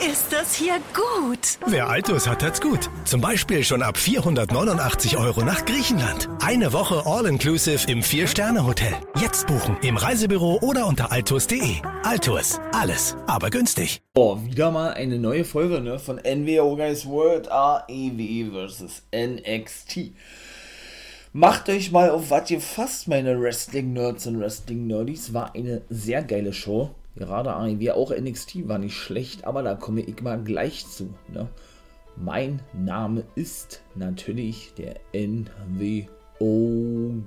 ist das hier gut. Wer Altus hat, hat's gut. Zum Beispiel schon ab 489 Euro nach Griechenland. Eine Woche All-Inclusive im Vier-Sterne-Hotel. Jetzt buchen im Reisebüro oder unter altus.de. Altus, alles, aber günstig. Oh, wieder mal eine neue Folge ne, von NWO Guys World AEW vs. NXT. Macht euch mal auf, was ihr fasst, meine Wrestling-Nerds und Wrestling-Nerdies. War eine sehr geile Show. Gerade AEW, auch NXT war nicht schlecht, aber da komme ich mal gleich zu. Ne? Mein Name ist natürlich der NWO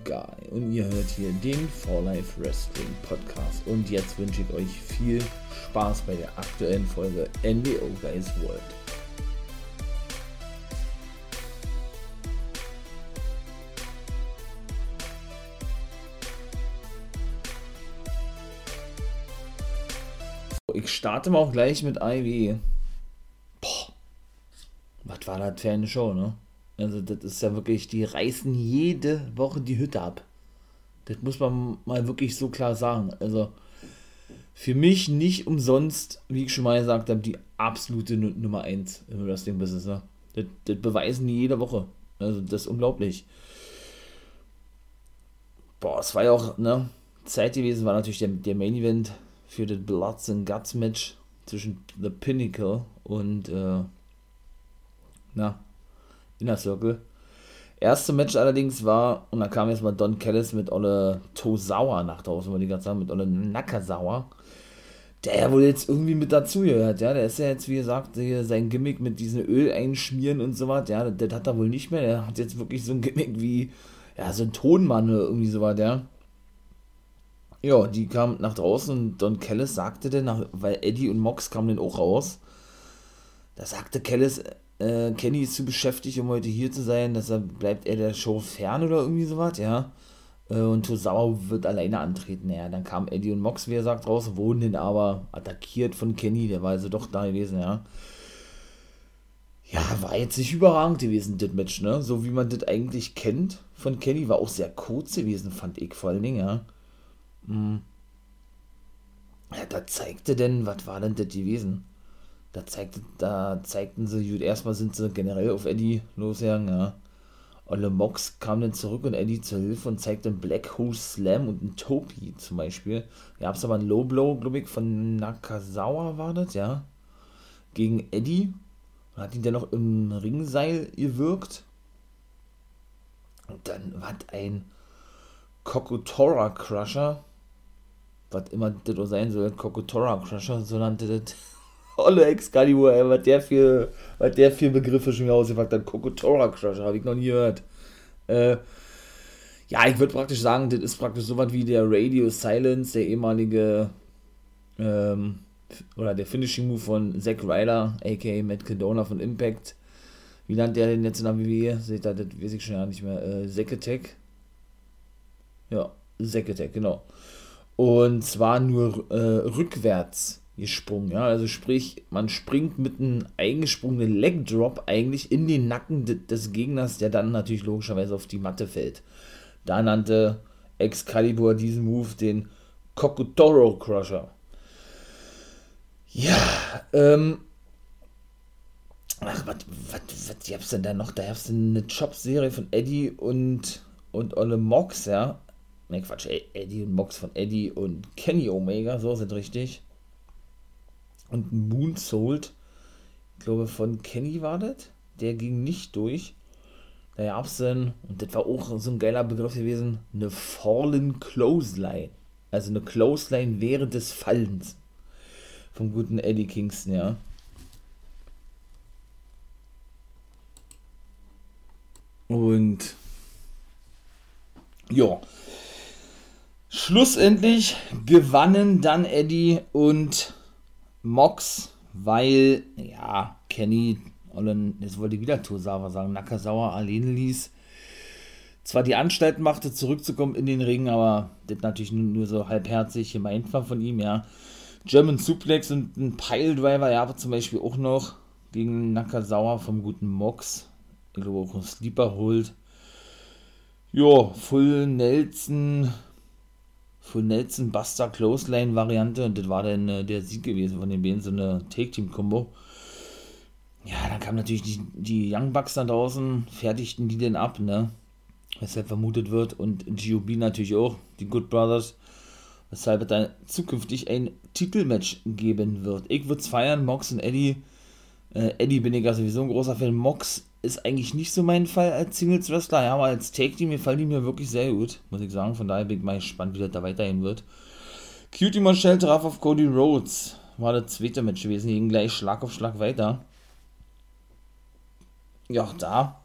Guy. Und ihr hört hier den For Life Wrestling Podcast. Und jetzt wünsche ich euch viel Spaß bei der aktuellen Folge NWO Guys World. Ich starte mal auch gleich mit Ivy. Boah. Was war das für eine Show, ne? Also, das ist ja wirklich, die reißen jede Woche die Hütte ab. Das muss man mal wirklich so klar sagen. Also, für mich nicht umsonst, wie ich schon mal gesagt habe, die absolute Nummer 1 im Wrestling-Business. Ne? Das, das beweisen die jede Woche. Also, das ist unglaublich. Boah, es war ja auch, ne? Zeit gewesen, war natürlich der, der Main Event für das Bloods and Guts Match zwischen The Pinnacle und äh, na, Inner Circle. Erste Match allerdings war, und da kam jetzt mal Don Callis mit Olle Tosawa nach draußen, wollte ich gerade sagen, mit Olle Nakasawa. Der wohl jetzt irgendwie mit dazu gehört, ja. Der ist ja jetzt, wie gesagt, sein Gimmick mit diesem Öl einschmieren und so was, ja, das, das hat er wohl nicht mehr. Der hat jetzt wirklich so ein Gimmick wie, ja, so ein Tonmann oder irgendwie so was, ja. Ja, die kam nach draußen und Don Kellis sagte dann, weil Eddie und Mox kamen dann auch raus, da sagte Kellis, äh, Kenny ist zu beschäftigt, um heute hier zu sein, deshalb bleibt er der Show fern oder irgendwie sowas, ja. Äh, und Tosawa wird alleine antreten, ja. Dann kam Eddie und Mox, wie er sagt, raus, wurden dann aber attackiert von Kenny, der war also doch da gewesen, ja. Ja, war jetzt nicht überragend gewesen, das Match, ne? So wie man das eigentlich kennt von Kenny, war auch sehr kurz gewesen, fand ich vor allen Dingen, ja. Hm. Ja, da zeigte denn, was war denn das gewesen? Da zeigte, da zeigten sie, gut, erstmal sind sie generell auf Eddie losgegangen, ja. Olle Mox kam dann zurück und Eddie zur Hilfe und zeigte einen Black Hole Slam und einen Topi zum Beispiel. Ja, es aber ein Low Blow, glaube ich, von Nakazawa war das, ja. Gegen Eddie. Und hat ihn dann noch im Ringseil gewirkt. Und dann war ein Kokotora Crusher was immer das auch sein soll, Kokotora Crusher, so nannte das Olle Excalibur, ey, was der für, was der für Begriffe schon wieder ausgepackt hat. Kokotora Crusher, habe ich noch nie gehört. Äh, ja, ich würde praktisch sagen, das ist praktisch so was wie der Radio Silence, der ehemalige, ähm, oder der Finishing Move von Zack Ryder, aka Matt Cadona von Impact. Wie nannte der den jetzt in der WWE? Seht ihr, das weiß ich schon ja nicht mehr. Äh, Zack Attack. Ja, Zack Attack, genau und zwar nur äh, rückwärts gesprungen. Ja? Also sprich, man springt mit einem eingesprungenen Leg Drop eigentlich in den Nacken des Gegners, der dann natürlich logischerweise auf die Matte fällt. Da nannte Excalibur diesen Move den Kokotoro Crusher. Ja, ähm. Ach, was, was, was gab's denn da noch? Da gab's eine Chop-Serie von Eddie und, und Olle Mox, ja. Ne, Quatsch, Eddie und Mox von Eddie und Kenny Omega, so sind richtig. Und Moonsault, ich glaube von Kenny war das. Der ging nicht durch. Da gab es dann, und das war auch so ein geiler Begriff gewesen, eine Fallen Clothesline. Also eine Clothesline während des Fallens. Vom guten Eddie Kingston, ja. Und ja, Schlussendlich gewannen dann Eddie und Mox, weil, ja, Kenny, jetzt wollte ich wieder Tosawa sagen, Nakasawa alleine ließ. Zwar die Anstalt machte, zurückzukommen in den Ring, aber das natürlich nur so halbherzig gemeint war von ihm, ja. German Suplex und ein Piledriver, ja, aber zum Beispiel auch noch gegen Nakasawa vom guten Mox. Ich glaube auch ein Sleeper holt. Jo, Full Nelson von Nelson Buster Clothesline Variante und das war dann äh, der Sieg gewesen von den beiden, so eine Take-Team-Kombo. Ja, dann kamen natürlich die, die Young Bucks da draußen, fertigten die denn ab, ne? Weshalb vermutet wird und GOB natürlich auch, die Good Brothers, weshalb es dann zukünftig ein Titelmatch geben wird. Ich würde es feiern, Mox und Eddie. Äh, Eddie bin ich ja sowieso ein großer Fan. Mox ist eigentlich nicht so mein Fall als Singles Wrestler, ja, aber als Take Team gefallen die mir wirklich sehr gut, muss ich sagen. Von daher bin ich mal gespannt, wie das da weiterhin wird. Cutie Marshall traf auf Cody Rhodes. War das zweite Match gewesen, ging gleich Schlag auf Schlag weiter. Ja, da.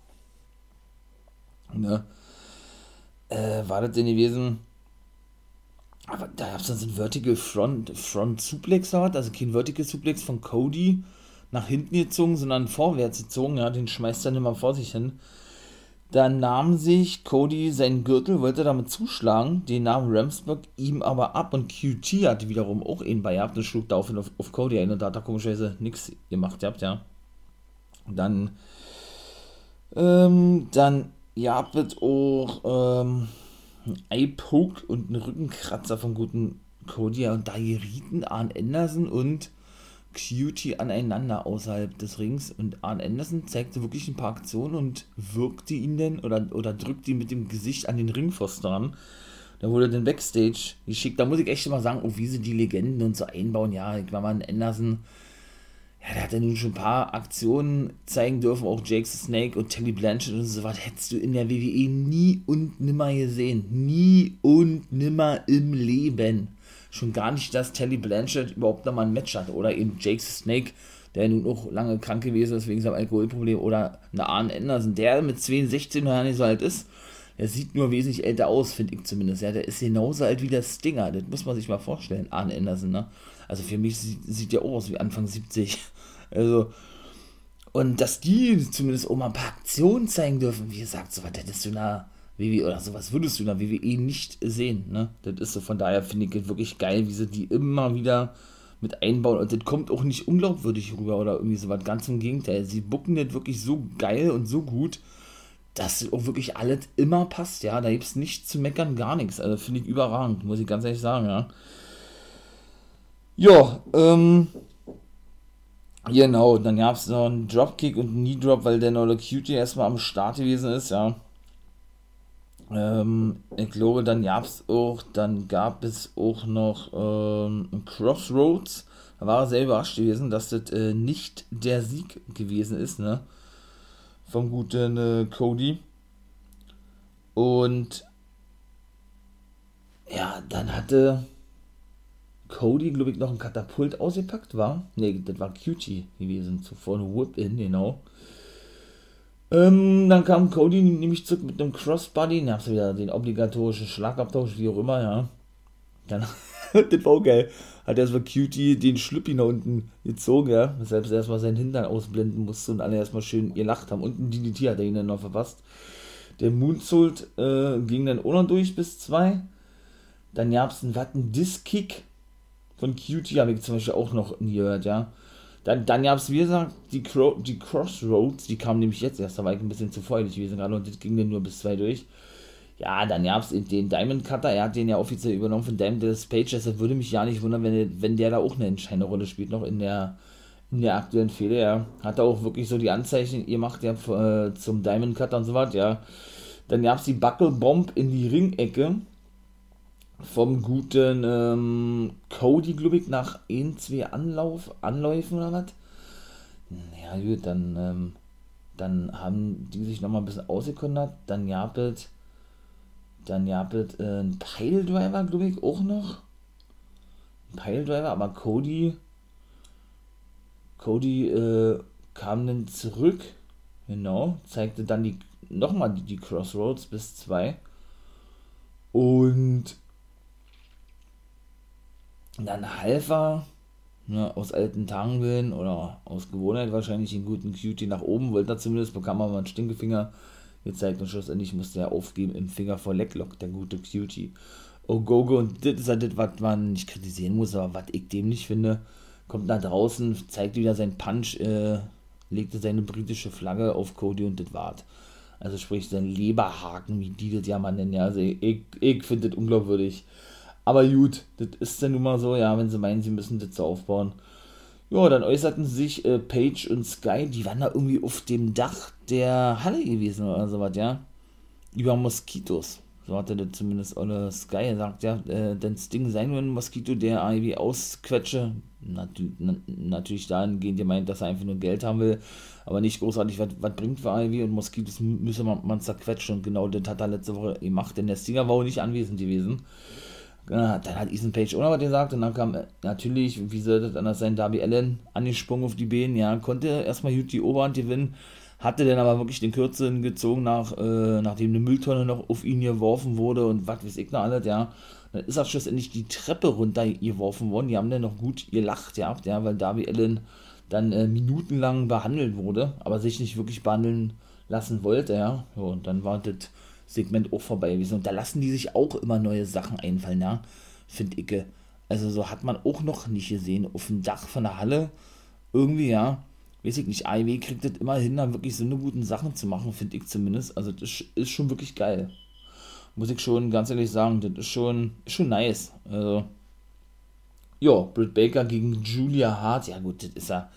Ne? Äh, war das denn gewesen? Aber da gab es dann so ein Vertical Front, Front Suplex, also kein Vertical Suplex von Cody nach hinten gezogen, sondern vorwärts gezogen, ja, den schmeißt er immer vor sich hin. Dann nahm sich Cody seinen Gürtel, wollte damit zuschlagen, den nahm Ramsburg ihm aber ab und QT hatte wiederum auch ihn bei gehabt und schlug daraufhin auf, auf Cody ein und da hat er komischerweise nichts gemacht gehabt, ja. Dann, ähm, dann, ja, wird auch, ähm, ein Eye-Poke und ein Rückenkratzer vom guten Cody, ja, und da gerieten Arn Anderson und Cutie aneinander außerhalb des Rings und Arn Anderson zeigte wirklich ein paar Aktionen und wirkte ihn dann oder, oder drückte ihn mit dem Gesicht an den Ringpfosten ran. Da wurde dann Backstage geschickt. Da muss ich echt mal sagen, oh, wie sie die Legenden und so einbauen. Ja, ich war mal Anderson. Ja, der hat ja nun schon ein paar Aktionen zeigen dürfen, auch Jake the Snake und Telly Blanchett und so was. Hättest du in der WWE nie und nimmer gesehen. Nie und nimmer im Leben schon gar nicht, dass Telly Blanchard überhaupt nochmal ein Match hatte. Oder eben Jake Snake, der nun auch lange krank gewesen ist wegen seinem Alkoholproblem. Oder eine Arne Anderson, der mit 16 Jahren nicht so alt ist. Der sieht nur wesentlich älter aus, finde ich zumindest. Ja, der ist genauso alt wie der Stinger. Das muss man sich mal vorstellen, Arne Anderson. Ne? Also für mich sieht, sieht der auch aus wie Anfang 70. Also, und dass die zumindest auch mal ein paar Aktionen zeigen dürfen, wie gesagt, so was hättest du na WWE oder sowas würdest du in der WWE nicht sehen. Ne? Das ist so, von daher finde ich es wirklich geil, wie sie die immer wieder mit einbauen. Und das kommt auch nicht unglaubwürdig rüber oder irgendwie sowas. Ganz im Gegenteil. Sie bucken das wirklich so geil und so gut, dass auch wirklich alles immer passt. Ja, da gibt es nichts zu meckern, gar nichts. Also finde ich überragend, muss ich ganz ehrlich sagen, ja. Ja, ähm. Genau, dann gab es noch einen Dropkick und einen Knee Drop, weil der Nola Cutie erstmal am Start gewesen ist, ja. Ähm, ich glaube, dann gab es auch, dann gab es auch noch ähm, Crossroads. Da war er sehr überrascht gewesen, dass das äh, nicht der Sieg gewesen ist, ne? Vom guten äh, Cody. Und ja, dann hatte Cody, glaube ich, noch ein Katapult ausgepackt, war? Ne, das war Cutie gewesen, zuvor ein Whip-In, genau. Ähm, dann kam Cody nämlich zurück mit einem Crossbody, dann hast du wieder den obligatorischen Schlagabtausch, wie auch immer, ja. Dann, das war auch geil, hat erstmal Cutie den Schlüppi nach unten gezogen, ja, weshalb er erstmal seinen Hintern ausblenden musste und alle erstmal schön gelacht haben. Und ein DDT hat er ihn dann noch verpasst. Der Moonsault äh, ging dann auch noch durch bis zwei. Dann gab es einen Watten Disc-Kick von Cutie, habe ich zum Beispiel auch noch nie gehört, ja. Dann, dann gab es, wie gesagt, die, Cro die Crossroads, die kamen nämlich jetzt erst, da war ich ein bisschen zu feurig gewesen gerade und das ging dann nur bis zwei durch. Ja, dann gab es den Diamond Cutter, er hat den ja offiziell übernommen von Diamond Dallas Page, deshalb würde mich ja nicht wundern, wenn der, wenn der da auch eine entscheidende Rolle spielt, noch in der, in der aktuellen Fehde, ja. Hat er auch wirklich so die Anzeichen gemacht, ja, äh, zum Diamond Cutter und so was, ja. Dann gab es die Buckle Bomb in die Ringecke vom guten ähm, Cody, glaube ich, nach ein, zwei Anlauf, Anläufen oder was. Ja, gut, dann, ähm, dann haben die sich nochmal ein bisschen ausgekundert. Dann gab es, dann gab es äh, einen Piledriver, glaube ich, auch noch. Ein Piledriver, aber Cody, Cody äh, kam dann zurück, genau, zeigte dann die, nochmal die, die Crossroads bis zwei. Und dann half er, ne, aus alten Tagen oder aus Gewohnheit wahrscheinlich den guten Cutie nach oben, wollte er zumindest, bekam er mal einen Stinkefinger gezeigt und schlussendlich musste er aufgeben im Finger vor Lecklock, der gute Cutie. Oh Gogo, und das ist halt das, was man nicht kritisieren muss, aber was ich dem nicht finde, kommt nach draußen, zeigt wieder seinen Punch, äh, legte seine britische Flagge auf Cody und das war's. Also sprich, sein Leberhaken, wie die das ja mal nennen, ja, also ich, ich finde das unglaubwürdig. Aber gut, das ist dann nun mal so, ja, wenn sie meinen, sie müssen das so aufbauen. Ja, dann äußerten sich äh, Page und Sky, die waren da irgendwie auf dem Dach der Halle gewesen oder sowas, ja. Über Moskitos. So hatte das zumindest alle Sky gesagt, ja. Äh, denn Sting sei nur ein Moskito, der irgendwie ausquetsche. Nat natürlich dahingehend gemeint, dass er einfach nur Geld haben will, aber nicht großartig, was bringt für Ivy und Moskitos müsse man, man zerquetschen und genau das hat er letzte Woche gemacht, denn der Stinger war auch nicht anwesend gewesen. Dann hat Ethan Page auch noch was gesagt und dann kam äh, natürlich, wie sollte das anders sein, Darby Allen angesprungen auf die Beine, ja, konnte erstmal gut die Oberhand gewinnen, hatte dann aber wirklich den Kürzeren gezogen, nach, äh, nachdem eine Mülltonne noch auf ihn geworfen wurde und was weiß ich noch alles, ja. Dann ist er schlussendlich die Treppe runter geworfen worden, die haben dann noch gut gelacht, ja, ja weil Darby Allen dann äh, minutenlang behandelt wurde, aber sich nicht wirklich behandeln lassen wollte, ja. ja und dann war das Segment auch vorbei gewesen. Und da lassen die sich auch immer neue Sachen einfallen, ja, finde ich. Also so hat man auch noch nicht gesehen. Auf dem Dach von der Halle irgendwie, ja, weiß ich nicht, AEW kriegt das immer hin, da wirklich so eine guten Sachen zu machen, finde ich zumindest. Also das ist schon wirklich geil. Muss ich schon ganz ehrlich sagen, das ist schon, schon nice. Also, ja, Britt Baker gegen Julia Hart, ja gut, das ist ja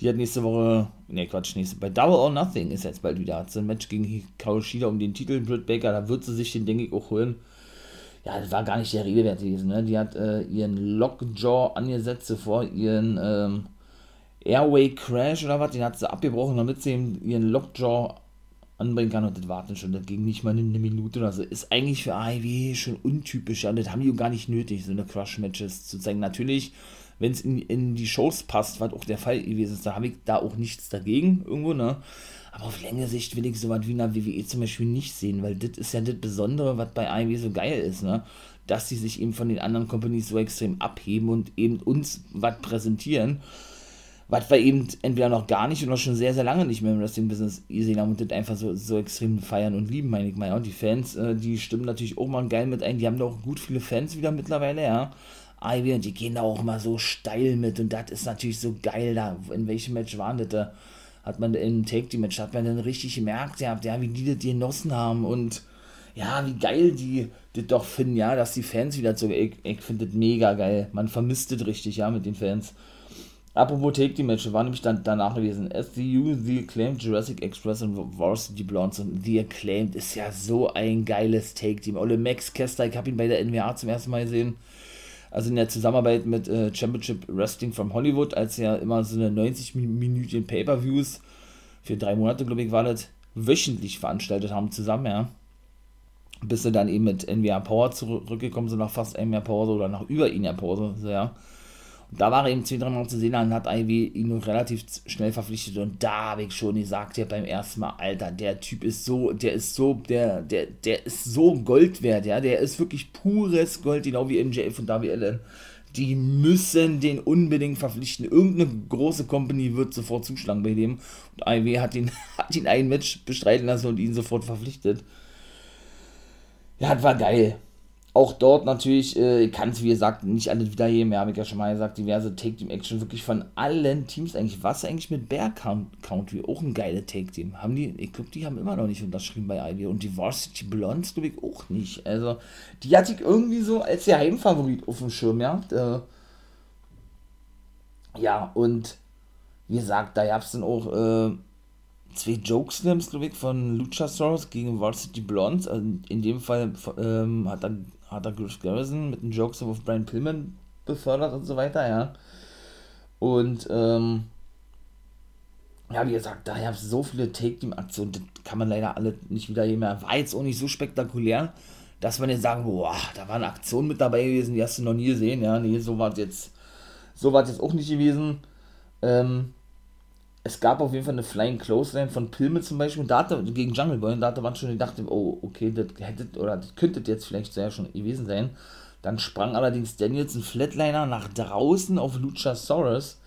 die hat nächste Woche, ne Quatsch, nächste, bei Double or Nothing ist jetzt bald wieder. Hat sie ein Match gegen Hikaru um den Titel, Britt Baker, da wird sie sich den, denke ich, auch holen. Ja, das war gar nicht der Rede wert gewesen, ne? Die hat äh, ihren Lockjaw angesetzt vor ihren ähm, Airway Crash oder was, den hat sie abgebrochen, damit sie ihren Lockjaw anbringen kann und das warten schon, das ging nicht mal eine Minute oder so. Ist eigentlich für AEW schon untypisch, ja, das haben die gar nicht nötig, so eine Crush-Matches zu zeigen. Natürlich wenn es in, in die Shows passt, was auch der Fall gewesen ist, da habe ich da auch nichts dagegen irgendwo, ne? Aber auf längere Sicht will ich sowas wie in der WWE zum Beispiel nicht sehen, weil das ist ja das Besondere, was bei AEW so geil ist, ne? Dass sie sich eben von den anderen Companies so extrem abheben und eben uns was präsentieren, was wir eben entweder noch gar nicht oder schon sehr, sehr lange nicht mehr im Wrestling-Business gesehen haben und das einfach so, so extrem feiern und lieben, meine ich mal. Und die Fans, äh, die stimmen natürlich auch mal geil mit ein, die haben doch gut viele Fans wieder mittlerweile, ja. Ivy und die gehen da auch mal so steil mit und das ist natürlich so geil da. In welchem Match waren das da? Hat man im Take-Team-Match, hat man dann richtig gemerkt, ja, wie die das genossen haben und ja, wie geil die das doch finden, ja, dass die Fans wieder so, ich, ich finde das mega geil. Man vermisst das richtig, ja, mit den Fans. Apropos Take-Team-Match, war nämlich dann danach gewesen. SCU, The Acclaimed, Jurassic Express und Varsity Blondes und The Acclaimed ist ja so ein geiles Take-Team. Ole Max Kester, ich habe ihn bei der NWA zum ersten Mal gesehen also in der Zusammenarbeit mit äh, Championship Wrestling from Hollywood, als ja immer so eine 90 Minuten Pay-Per-Views für drei Monate, glaube ich, war das, wöchentlich veranstaltet haben zusammen, ja. Bis sie dann eben mit NWA Power zurückgekommen sind, nach fast einem Jahr Pause oder nach über ein Jahr Pause, so, ja. Und da war er eben zwei, drei Mal zu sehen, dann hat Ivy ihn relativ schnell verpflichtet und da habe ich schon gesagt, ja beim ersten Mal, Alter, der Typ ist so, der ist so, der, der, der ist so Gold wert, ja, der ist wirklich pures Gold, genau wie MJF und WLN. Die müssen den unbedingt verpflichten. Irgendeine große Company wird sofort zuschlagen bei dem. Und Ivy hat ihn, hat ihn ein Match bestreiten lassen und ihn sofort verpflichtet. Ja, das war geil auch dort natürlich, äh, kann es wie gesagt nicht alle wieder hier mehr, habe ich ja schon mal gesagt, diverse Take-Team-Action wirklich von allen Teams eigentlich. Was eigentlich mit Bear Country? Auch ein geiles Take-Team. Haben die, ich glaube, die haben immer noch nicht unterschrieben bei Ivy und die Varsity Blondes glaube ich auch nicht. Also, die hatte ich irgendwie so als der Heimfavorit auf dem Schirm, ja. Äh, ja, und wie gesagt, da gab es dann auch äh, zwei Jokeslams, glaube ich, von Luchasaurus gegen Varsity Blondes. Also in dem Fall ähm, hat dann hat er Griff Garrison mit den Jokes auf Brian Pillman befördert und so weiter, ja. Und, ähm, ja, wie gesagt, da gab es so viele Take-Team-Aktionen, das kann man leider alle nicht wieder hier mehr. War jetzt auch nicht so spektakulär, dass man jetzt sagen, boah, da waren Aktionen mit dabei gewesen, die hast du noch nie gesehen, ja. Nee, so war es jetzt, so war jetzt auch nicht gewesen. Ähm, es gab auf jeden Fall eine Flying Clothesline von Pilme zum Beispiel, da hatte, gegen Jungle Boy, und da hatte man schon gedacht, oh, okay, das hätte, oder das könnte jetzt vielleicht sehr schon gewesen sein. Dann sprang allerdings Daniels ein Flatliner nach draußen auf Luchasaurus.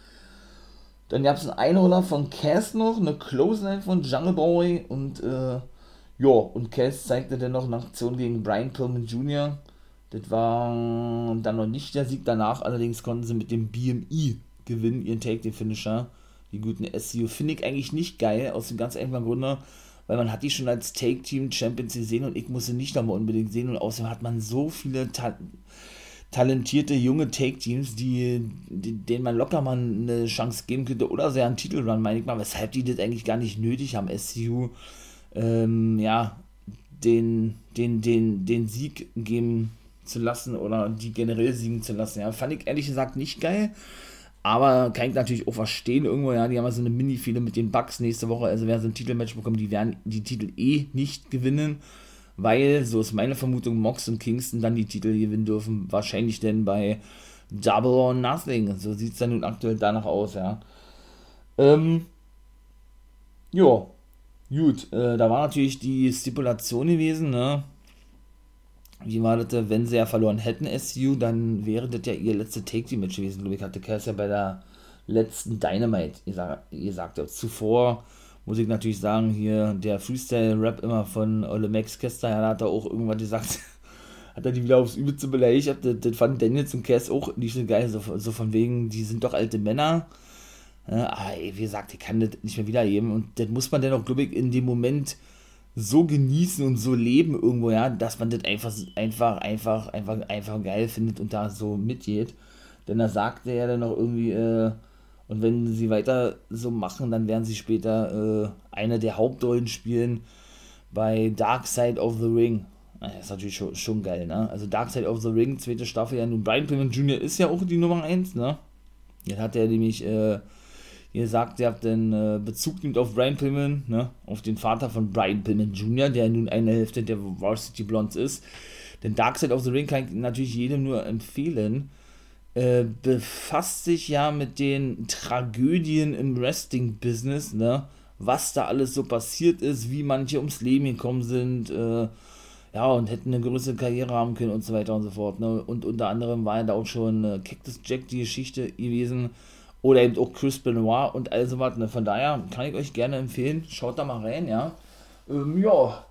Dann gab es einen Einroller von Cass noch, eine Clothesline von Jungle Boy und, äh, ja, und Cass zeigte dann noch eine Aktion gegen Brian Pillman Jr. Das war dann noch nicht der Sieg. Danach allerdings konnten sie mit dem BMI gewinnen, ihren Take, den Finisher die guten SEO, finde ich eigentlich nicht geil, aus dem ganz einfachen Grunde, weil man hat die schon als Take-Team Champions gesehen und ich muss sie nicht nochmal unbedingt sehen und außerdem hat man so viele Ta talentierte junge Take-Teams, die, die, denen man locker mal eine Chance geben könnte oder sehr einen Titelrun, meine ich mal, weshalb die das eigentlich gar nicht nötig haben, SCU, ähm, ja, den, den, den, den Sieg geben zu lassen oder die generell siegen zu lassen. Ja, fand ich ehrlich gesagt nicht geil. Aber kann ich natürlich auch verstehen irgendwo, ja, die haben ja so eine Mini-Fehde mit den Bugs nächste Woche, also wer so ein Titelmatch bekommt, die werden die Titel eh nicht gewinnen, weil, so ist meine Vermutung, Mox und Kingston dann die Titel gewinnen dürfen, wahrscheinlich denn bei Double or Nothing, so sieht es dann nun aktuell danach aus, ja. Ähm, ja, gut, äh, da war natürlich die Stipulation gewesen, ne, wie war das, wenn sie ja verloren hätten, SU, dann wäre das ja ihr letzte Take-Team-Match gewesen, glaube ich, hatte Cass ja bei der letzten Dynamite gesagt. Zuvor muss ich natürlich sagen, hier der Freestyle-Rap immer von Ole Max Kester, ja, da hat er auch irgendwann gesagt, hat er die wieder aufs Übelste beleidigt, das, das fand Daniels und Cass auch nicht so geil, so, so von wegen, die sind doch alte Männer, ja, aber ey, wie gesagt, ich kann das nicht mehr wiedergeben. Und das muss man dann auch, glaube ich, in dem Moment so genießen und so leben irgendwo, ja, dass man das einfach, einfach, einfach, einfach, einfach geil findet und da so mitgeht. Denn da sagt er ja dann noch irgendwie, äh, und wenn sie weiter so machen, dann werden sie später äh, eine der Hauptrollen spielen bei Dark Side of the Ring. Das ist natürlich schon, schon geil, ne? Also Dark Side of the Ring, zweite Staffel, ja nun Brian Pillman Jr. ist ja auch die Nummer 1, ne? Jetzt hat er nämlich äh, Ihr sagt, ihr habt den äh, Bezug nimmt auf Brian Pillman, ne? auf den Vater von Brian Pillman Jr., der nun eine Hälfte der Varsity Blondes ist. Denn Dark Side of the Ring kann ich natürlich jedem nur empfehlen. Äh, befasst sich ja mit den Tragödien im Wrestling-Business, ne? was da alles so passiert ist, wie manche ums Leben gekommen sind, äh, ja, und hätten eine größere Karriere haben können und so weiter und so fort. Ne? Und unter anderem war ja da auch schon äh, Cactus Jack die Geschichte gewesen, oder eben auch Chris Benoit und all sowas. Ne? Von daher kann ich euch gerne empfehlen, schaut da mal rein, ja. Ähm, ja.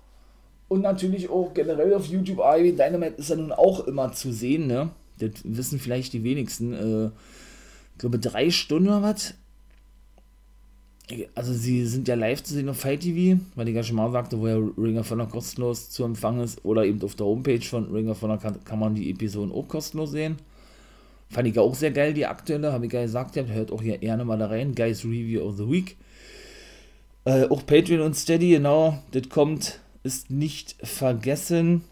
Und natürlich auch generell auf YouTube IW Dynamite ist ja nun auch immer zu sehen, ne? Das wissen vielleicht die wenigsten. Äh, ich glaube, drei Stunden oder was. Also, sie sind ja live zu sehen auf Fight TV, weil ich ja schon mal sagte, wo ja Ringer von der kostenlos zu empfangen ist. Oder eben auf der Homepage von Ringer von der kann, kann man die Episoden auch kostenlos sehen. Fand ich auch sehr geil, die aktuelle, habe ich ja gesagt, hört auch hier gerne mal da rein. Guys Review of the Week. Äh, auch Patreon und Steady, genau, das kommt, ist nicht vergessen.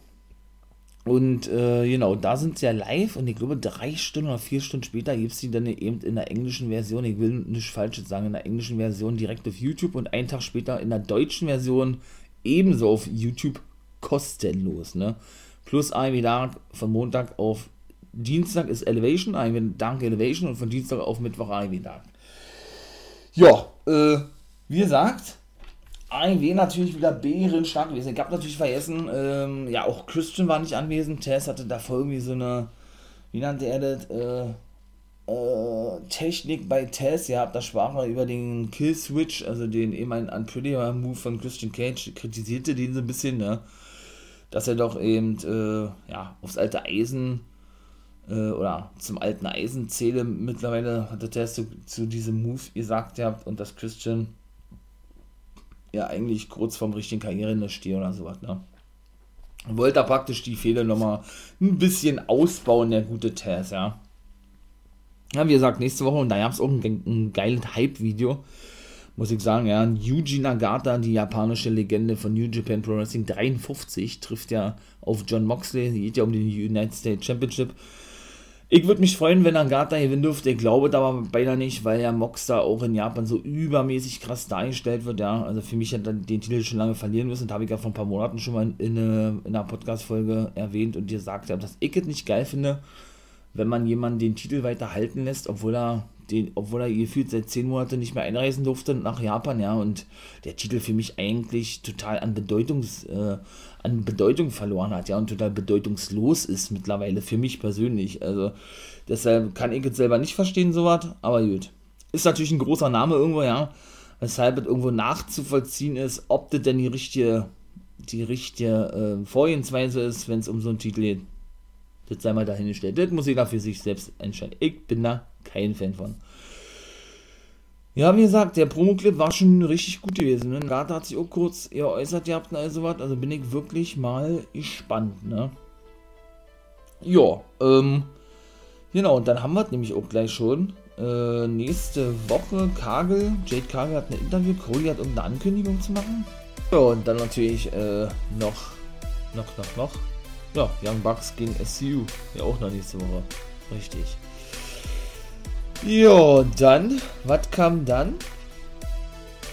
Und äh, genau, da sind sie ja live und ich glaube, drei Stunden oder vier Stunden später gibt es die dann eben in der englischen Version. Ich will nicht falsch sagen, in der englischen Version direkt auf YouTube und einen Tag später in der deutschen Version ebenso auf YouTube kostenlos. Ne? Plus ein wieder von Montag auf Dienstag ist Elevation, ein Dank Elevation und von Dienstag auf Mittwoch AEW Dank. Ja, äh, wie gesagt, AEW natürlich wieder bärenstark gewesen. Ich habe natürlich vergessen, ähm, ja, auch Christian war nicht anwesend. Tess hatte davor irgendwie so eine, wie nannte er das, äh, äh, Technik bei Tess. Ihr habt da sprach er über den Kill Switch, also den eben ein Unpredictable Move von Christian Cage, kritisierte den so ein bisschen, ne? Dass er doch eben, äh, ja, aufs alte Eisen äh, oder zum alten Eisen zähle. Mittlerweile hat der zu, zu diesem Move gesagt ja, und dass Christian ja eigentlich kurz vorm richtigen Karriereende stehe oder sowas, ne? Wollte er praktisch die Fehler nochmal ein bisschen ausbauen, der gute Tess, ja. Ja, wie gesagt, nächste Woche, und da gab es auch ein, ein geiles Hype-Video, muss ich sagen, ja. Yuji Nagata, die japanische Legende von New Japan Pro Wrestling 53, trifft ja auf John Moxley, geht ja um den United States Championship. Ich würde mich freuen, wenn Angata gewinnen dürfte. Ich glaube aber beinahe nicht, weil ja Mox da auch in Japan so übermäßig krass dargestellt wird. Ja, also für mich hat er den Titel schon lange verlieren müssen. Das habe ich ja vor ein paar Monaten schon mal in, in einer Podcast-Folge erwähnt und dir sagt, dass ich es nicht geil finde, wenn man jemanden den Titel weiter halten lässt, obwohl er den, obwohl er gefühlt seit zehn Monaten nicht mehr einreisen durfte nach Japan, ja, und der Titel für mich eigentlich total an, Bedeutungs, äh, an Bedeutung verloren hat, ja, und total bedeutungslos ist mittlerweile für mich persönlich. Also deshalb kann ich jetzt selber nicht verstehen, sowas, aber gut. Ist natürlich ein großer Name irgendwo, ja, weshalb es irgendwo nachzuvollziehen ist, ob das denn die richtige, die richtige äh, Vorgehensweise ist, wenn es um so einen Titel geht. Das sei mal dahingestellt. Das muss jeder für sich selbst entscheiden. Ich bin da kein Fan von. Ja, wie gesagt, der Promo-Clip war schon richtig gut gewesen. Ne? Gata hat sich auch kurz geäußert, ihr habt und all sowas. Also bin ich wirklich mal gespannt, ne? Ja, ähm, Genau, und dann haben wir es nämlich auch gleich schon. Äh, nächste Woche Kagel, Jade Kagel hat ein Interview, Cody hat irgendeine Ankündigung zu machen. Ja, und dann natürlich äh, noch, noch, noch, noch. Ja, Young Bucks gegen SCU. Ja, auch noch nächste Woche. Richtig. Ja, dann, was kam dann?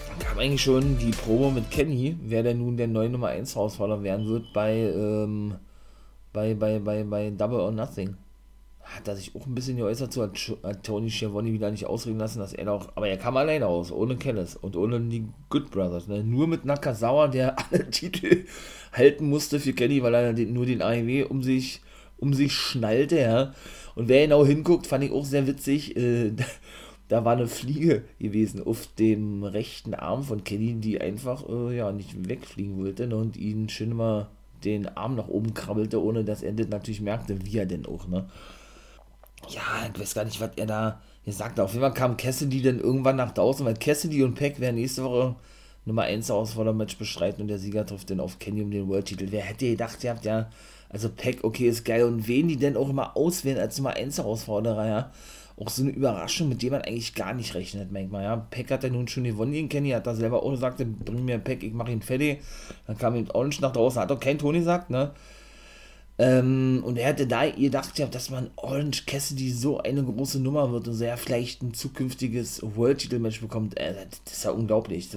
Dann kam eigentlich schon die Promo mit Kenny, wer denn nun der neue Nummer 1 Herausforderer werden wird bei, ähm, bei, bei, bei, bei Double or Nothing hat er sich auch ein bisschen geäußert zu, hat Tony Schiavone wieder nicht ausreden lassen, dass er auch, aber er kam alleine aus, ohne Kellis und ohne die Good Brothers, ne? nur mit Nakazawa, der alle Titel halten musste für Kenny, weil er den, nur den AEW um sich, um sich schnallte, ja, und wer genau hinguckt, fand ich auch sehr witzig, äh, da war eine Fliege gewesen auf dem rechten Arm von Kenny, die einfach, äh, ja, nicht wegfliegen wollte, ne? und ihn schön mal den Arm nach oben krabbelte, ohne dass er das natürlich merkte, wie er denn auch, ne, ja, ich weiß gar nicht, was er da gesagt hat. Auf jeden Fall kam Cassidy dann irgendwann nach draußen, weil Cassidy und Peck werden nächste Woche Nummer 1 Ausforder-Match bestreiten und der Sieger trifft dann auf Kenny um den World-Titel. Wer hätte gedacht, ihr habt ja, also Peck, okay, ist geil und wen die denn auch immer auswählen als Nummer 1 Herausforderer, ja. Auch so eine Überraschung, mit der man eigentlich gar nicht rechnet, manchmal, ja. Peck hat ja nun schon gewonnen gegen Kenny, hat da selber auch gesagt, bring mir Peck, ich mach ihn fertig. Dann kam ihm Orange nach draußen, hat auch kein Tony gesagt, ne. Ähm, und er hätte da gedacht, ja, dass man Orange Cassidy so eine große Nummer wird und er vielleicht ein zukünftiges World-Titel-Match bekommt. Äh, das ist ja unglaublich.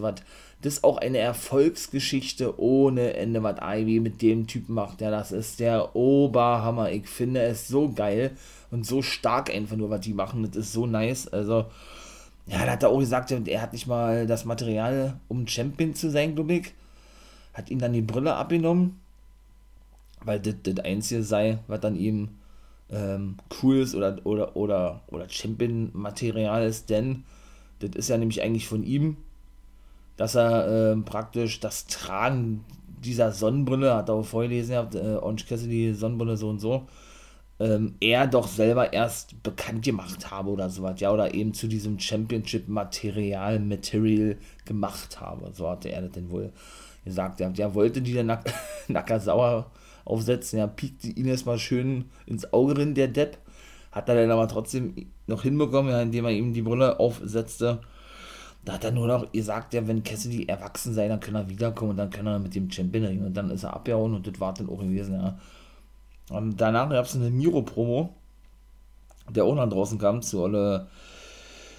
Das, ist auch eine Erfolgsgeschichte ohne Ende, was Ivy mit dem Typen macht. Ja, das ist der Oberhammer. Ich finde es so geil und so stark einfach nur, was die machen. Das ist so nice. Also, ja, da hat er auch gesagt, er hat nicht mal das Material, um Champion zu sein, glaube ich. Hat ihn dann die Brille abgenommen weil das das Einzige sei, was dann ihm ähm, cool ist oder, oder, oder, oder Champion-Material ist, denn das ist ja nämlich eigentlich von ihm, dass er ähm, praktisch das Tragen dieser Sonnenbrille, hat er auch vorgelesen, gehabt, äh, Orange Cassidy, Sonnenbrille so und so, ähm, er doch selber erst bekannt gemacht habe oder sowas, ja, oder eben zu diesem Championship-Material, Material gemacht habe, so hatte er das denn wohl gesagt, ja, der wollte die der Nack Nakasawa aufsetzen. Ja, piekt ihn erstmal schön ins Auge drin, der Depp. Hat er dann aber trotzdem noch hinbekommen, ja, indem er ihm die Brille aufsetzte. Da hat er nur noch gesagt, ja, wenn Cassidy erwachsen sei, dann kann er wiederkommen und dann kann er mit dem Champion ringen. Und dann ist er abgehauen und das war dann auch gewesen, ja. Und danach gab es eine Miro-Promo, der auch nach draußen kam, zu alle.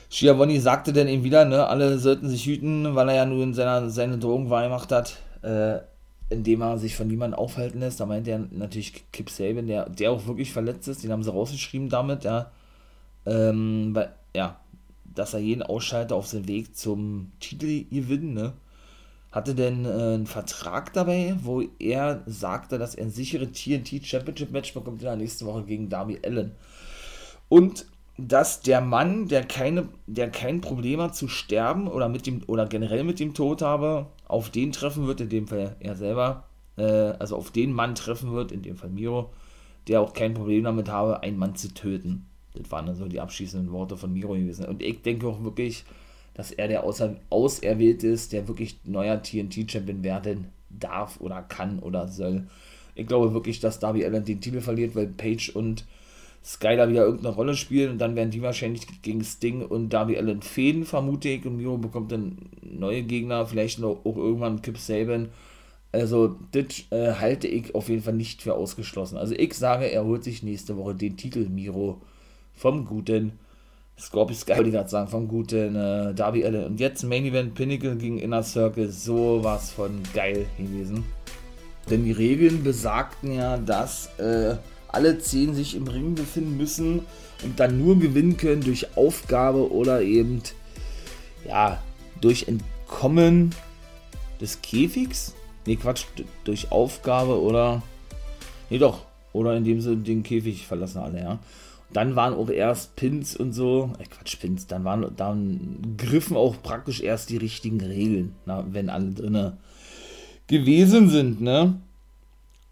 Schiavoni sagte dann eben wieder, ne, alle sollten sich hüten, weil er ja nun seiner, seine Drogen wahrgemacht hat. Äh, indem er sich von niemandem aufhalten lässt. Da meint er natürlich Kip Saban, der, der auch wirklich verletzt ist, den haben sie rausgeschrieben damit, ja. Ähm, weil, ja, dass er jeden ausschaltet auf seinem Weg zum Titel gewinnen, ne? Hatte denn äh, einen Vertrag dabei, wo er sagte, dass er ein sicheres TNT Championship Match bekommt in der nächsten Woche gegen Darby Allen. Und dass der Mann, der keine, der kein Problem hat zu sterben oder mit dem oder generell mit dem Tod habe, auf den treffen wird, in dem Fall er selber, äh, also auf den Mann treffen wird, in dem Fall Miro, der auch kein Problem damit habe, einen Mann zu töten. Das waren dann so die abschließenden Worte von Miro gewesen. Und ich denke auch wirklich, dass er der Außer Auserwählte ist, der wirklich neuer TNT-Champion werden darf oder kann oder soll. Ich glaube wirklich, dass Darby Allen den Titel verliert, weil Page und Skyler wieder irgendeine Rolle spielen und dann werden die wahrscheinlich gegen Sting und Darby Allen fäden, vermute ich. Und Miro bekommt dann neue Gegner, vielleicht noch auch irgendwann Kip Saban. Also, das äh, halte ich auf jeden Fall nicht für ausgeschlossen. Also, ich sage, er holt sich nächste Woche den Titel Miro vom guten Scorpio Sky, wollte ich gerade sagen, vom guten äh, Darby Allen. Und jetzt Main Event Pinnacle gegen Inner Circle, sowas von geil gewesen. Denn die Regeln besagten ja, dass äh, alle zehn sich im Ring befinden müssen und dann nur gewinnen können durch Aufgabe oder eben, ja, durch Entkommen des Käfigs. Ne, Quatsch, durch Aufgabe oder. Ne, doch. Oder indem sie den Käfig verlassen alle, ja. Dann waren auch erst Pins und so, äh Quatsch, Pins, dann waren, dann griffen auch praktisch erst die richtigen Regeln, na, wenn alle drinne gewesen sind, ne?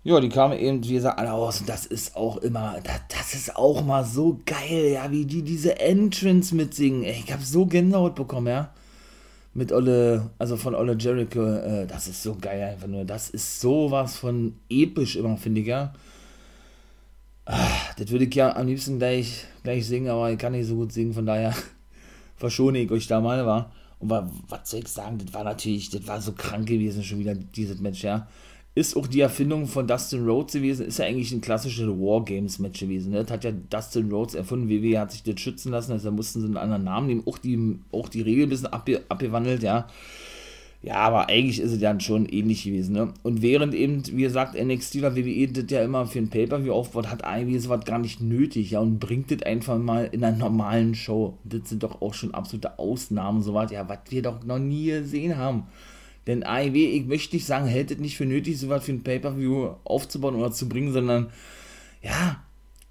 Ja, die kamen eben, wie gesagt, alle raus und das ist auch immer, das, das, ist auch mal so geil, ja, wie die diese Entrance mitsingen. Ey, ich hab so Gänsehaut bekommen, ja. Mit Olle, also von Olle Jericho, äh, das ist so geil einfach nur. Das ist sowas von episch immer, finde ich, ja. Ah, das würde ich ja am liebsten gleich, gleich singen, aber ich kann nicht so gut singen, von daher verschone ich euch da mal, war. Und war, was soll ich sagen, das war natürlich, das war so krank gewesen schon wieder, dieses Match, ja. Ist auch die Erfindung von Dustin Rhodes gewesen, ist ja eigentlich ein klassisches Wargames-Match gewesen. Ne? Das hat ja Dustin Rhodes erfunden, WWE hat sich das schützen lassen, also mussten sie einen anderen Namen nehmen, auch die, auch die Regel ein bisschen abge, abgewandelt, ja. Ja, aber eigentlich ist es dann schon ähnlich gewesen, ne? Und während eben, wie gesagt, NXT oder WWE das ja immer für ein Pay-Per-View aufbaut, hat IW sowas gar nicht nötig, ja, und bringt das einfach mal in einer normalen Show. Das sind doch auch schon absolute Ausnahmen, sowas, ja, was wir doch noch nie gesehen haben. Denn AEW, ich möchte nicht sagen, hält es nicht für nötig, sowas für ein Pay-Per-View aufzubauen oder zu bringen, sondern, ja,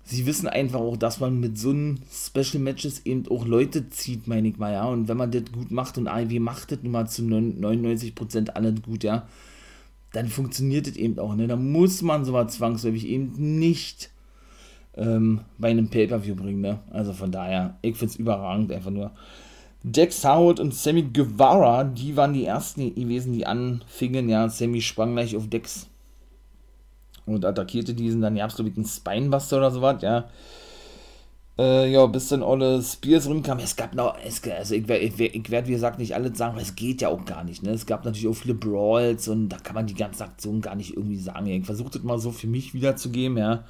sie wissen einfach auch, dass man mit so einem Special Matches eben auch Leute zieht, meine ich mal, ja. Und wenn man das gut macht und AEW macht das nun mal zu 99% alles gut, ja, dann funktioniert das eben auch, ne. Da muss man sowas zwangsläufig eben nicht ähm, bei einem Pay-Per-View bringen, ne. Also von daher, ich finde es überragend, einfach nur. Dex Howard und Sammy Guevara, die waren die ersten gewesen, die anfingen, ja. Sammy sprang gleich auf Dex und attackierte diesen, dann es glaube ich einen Spinebuster oder sowas, ja. Äh, ja, bis dann alle Spears rumkamen. Es gab noch, es, also ich, ich, ich werde wie gesagt nicht alles sagen, weil es geht ja auch gar nicht. Ne? Es gab natürlich auch viele Brawls und da kann man die ganze Aktion gar nicht irgendwie sagen. Ich versuche das mal so für mich wiederzugeben, ja.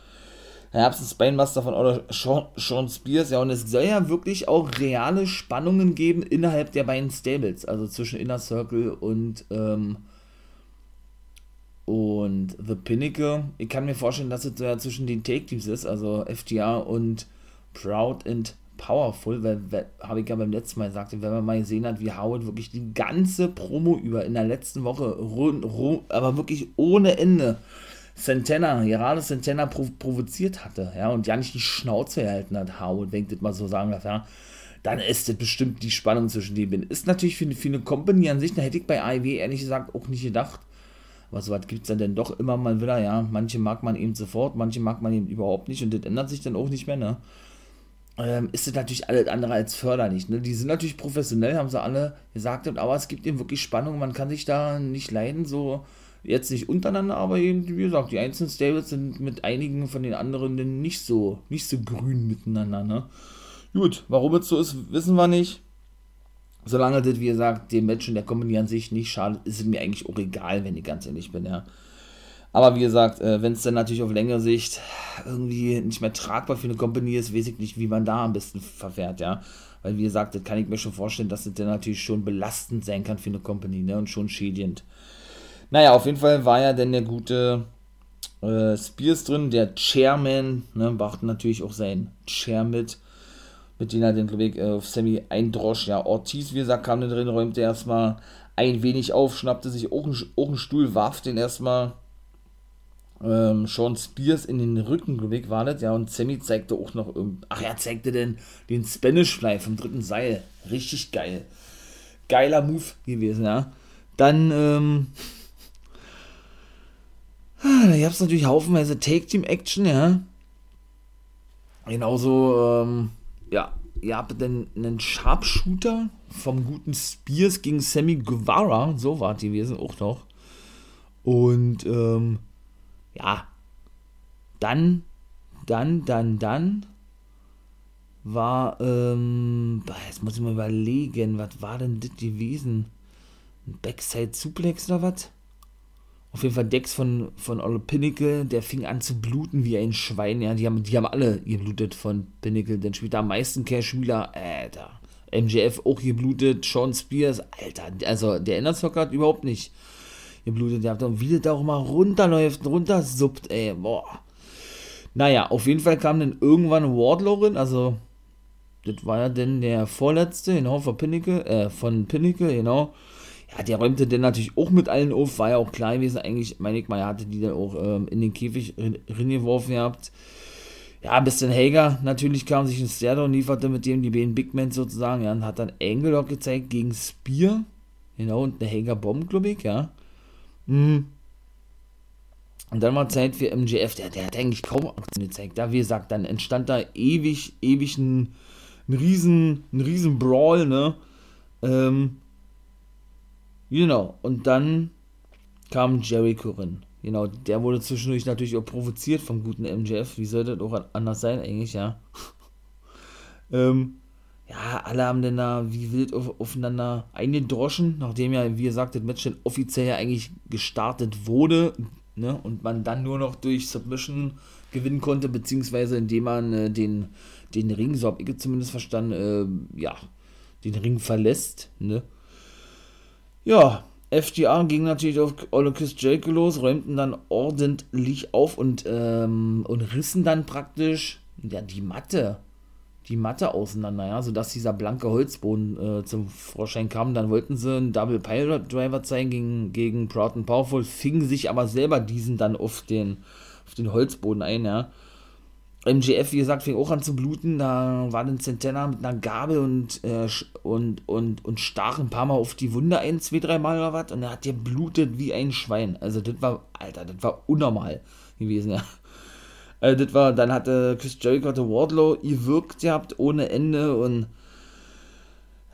Da gab es einen Spinebuster von Sean, Sean Spears, ja, und es soll ja wirklich auch reale Spannungen geben innerhalb der beiden Stables, also zwischen Inner Circle und ähm, und The Pinnacle, ich kann mir vorstellen, dass es zwischen den Take-Teams ist, also FTR und Proud and Powerful, weil, weil habe ich ja beim letzten Mal gesagt, wenn man mal gesehen hat, wie Howard wirklich die ganze Promo über in der letzten Woche, rund, rund, aber wirklich ohne Ende, Santana, gerade Santana prov provoziert hatte, ja, und ja nicht die Schnauze erhalten hat, Howard, wenn ich das mal so sagen darf, ja, dann ist das bestimmt die Spannung zwischen denen. Ist natürlich für, für eine Company an sich, da hätte ich bei AEW ehrlich gesagt auch nicht gedacht, aber so was gibt es dann, dann doch immer mal wieder, ja. Manche mag man eben sofort, manche mag man eben überhaupt nicht und das ändert sich dann auch nicht mehr, ne? Ähm, ist das natürlich alles andere als förderlich. Ne? Die sind natürlich professionell, haben sie alle gesagt, aber es gibt eben wirklich Spannung, man kann sich da nicht leiden, so jetzt nicht untereinander, aber eben, wie gesagt, die einzelnen Stables sind mit einigen von den anderen nicht so, nicht so grün miteinander, ne? Gut, warum es so ist, wissen wir nicht solange das, wie gesagt, dem und der Company an sich nicht schadet, ist es mir eigentlich auch egal, wenn ich ganz ehrlich bin, ja. Aber wie gesagt, äh, wenn es dann natürlich auf längere Sicht irgendwie nicht mehr tragbar für eine Company ist, weiß ich nicht, wie man da am besten verfährt, ja. Weil, wie gesagt, das kann ich mir schon vorstellen, dass das dann natürlich schon belastend sein kann für eine Company, ne, und schon schädigend. Naja, auf jeden Fall war ja dann der gute äh, Spears drin, der Chairman, ne, brachte natürlich auch sein Chair mit mit denen er den, glaube ich, auf Sammy eindrosch. Ja, Ortiz, wie gesagt, kam da drin, räumte erstmal ein wenig auf, schnappte sich auch einen, auch einen Stuhl, warf den erstmal ähm, Sean Spears in den Rücken, ich, war das, ja, und Sammy zeigte auch noch, ach, er zeigte denn den Spanish Fly vom dritten Seil. Richtig geil. Geiler Move gewesen, ja. Dann, ähm, da gab es natürlich haufenweise Take-Team-Action, ja. Genauso, ähm, ja, ihr habt dann einen Sharpshooter vom guten Spears gegen Sammy Guevara, so war die gewesen auch noch. Und ähm, ja, dann, dann, dann, dann war, ähm, jetzt muss ich mal überlegen, was war denn das gewesen? Ein Backside-Suplex oder was? Auf jeden Fall Dex von, von Olle Pinnacle, der fing an zu bluten wie ein Schwein. Ja, die haben, die haben alle geblutet von Pinnacle. Dann spielt da am meisten Cash Wheeler, Alter. MJF auch geblutet, Sean Spears, Alter. Also der Inner hat überhaupt nicht geblutet. Der hat dann wieder da auch mal runterläuft, runtersuppt, ey, boah. Naja, auf jeden Fall kam dann irgendwann Wardlow rein, also das war ja dann der vorletzte, genau, von Pinnacle, äh, von Pinnacle, genau ja, der räumte dann natürlich auch mit allen auf, war ja auch klar gewesen, eigentlich, meine ich mal, er hatte die dann auch ähm, in den Käfig reingeworfen gehabt. Ja, bis dann Hager natürlich kam, sich ein Stairdown lieferte mit dem, die beiden Big Men sozusagen, ja, und hat dann Angle gezeigt gegen Spear, genau, und eine Hager Bomb, glaube ich, ja. Mhm. Und dann war Zeit für MJF, der, der hat eigentlich kaum Aktion gezeigt. Da, wie gesagt, dann entstand da ewig, ewig ein, ein riesen, ein riesen Brawl, ne? Ähm, Genau, und dann kam Jericho rein. Genau, der wurde zwischendurch natürlich auch provoziert vom guten MJF. Wie sollte das auch anders sein, eigentlich, ja? Ähm, ja, alle haben dann da wie wild auf, aufeinander eingedroschen, nachdem ja, wie gesagt, das Match dann offiziell ja eigentlich gestartet wurde, ne, und man dann nur noch durch Submission gewinnen konnte, beziehungsweise indem man äh, den, den Ring, so habe ich zumindest verstanden, äh, ja, den Ring verlässt, ne. Ja, FDR ging natürlich auf Olokis Jericho los, räumten dann ordentlich auf und, ähm, und rissen dann praktisch ja, die Matte die Matte auseinander, ja, sodass dieser blanke Holzboden äh, zum Vorschein kam. Dann wollten sie einen Double Pilot Driver zeigen gegen, gegen Proud and Powerful, fingen sich aber selber diesen dann auf den, auf den Holzboden ein, ja. MGF, wie gesagt, fing auch an zu bluten. Da war dann Centena mit einer Gabel und, äh, und, und, und stach ein paar Mal auf die Wunde ein, zwei, drei Mal oder was. Und er hat geblutet wie ein Schwein. Also, das war, Alter, das war unnormal gewesen, ja. Äh, das war, dann hatte Chris Jericho hatte Wardlow gewirkt gehabt ohne Ende und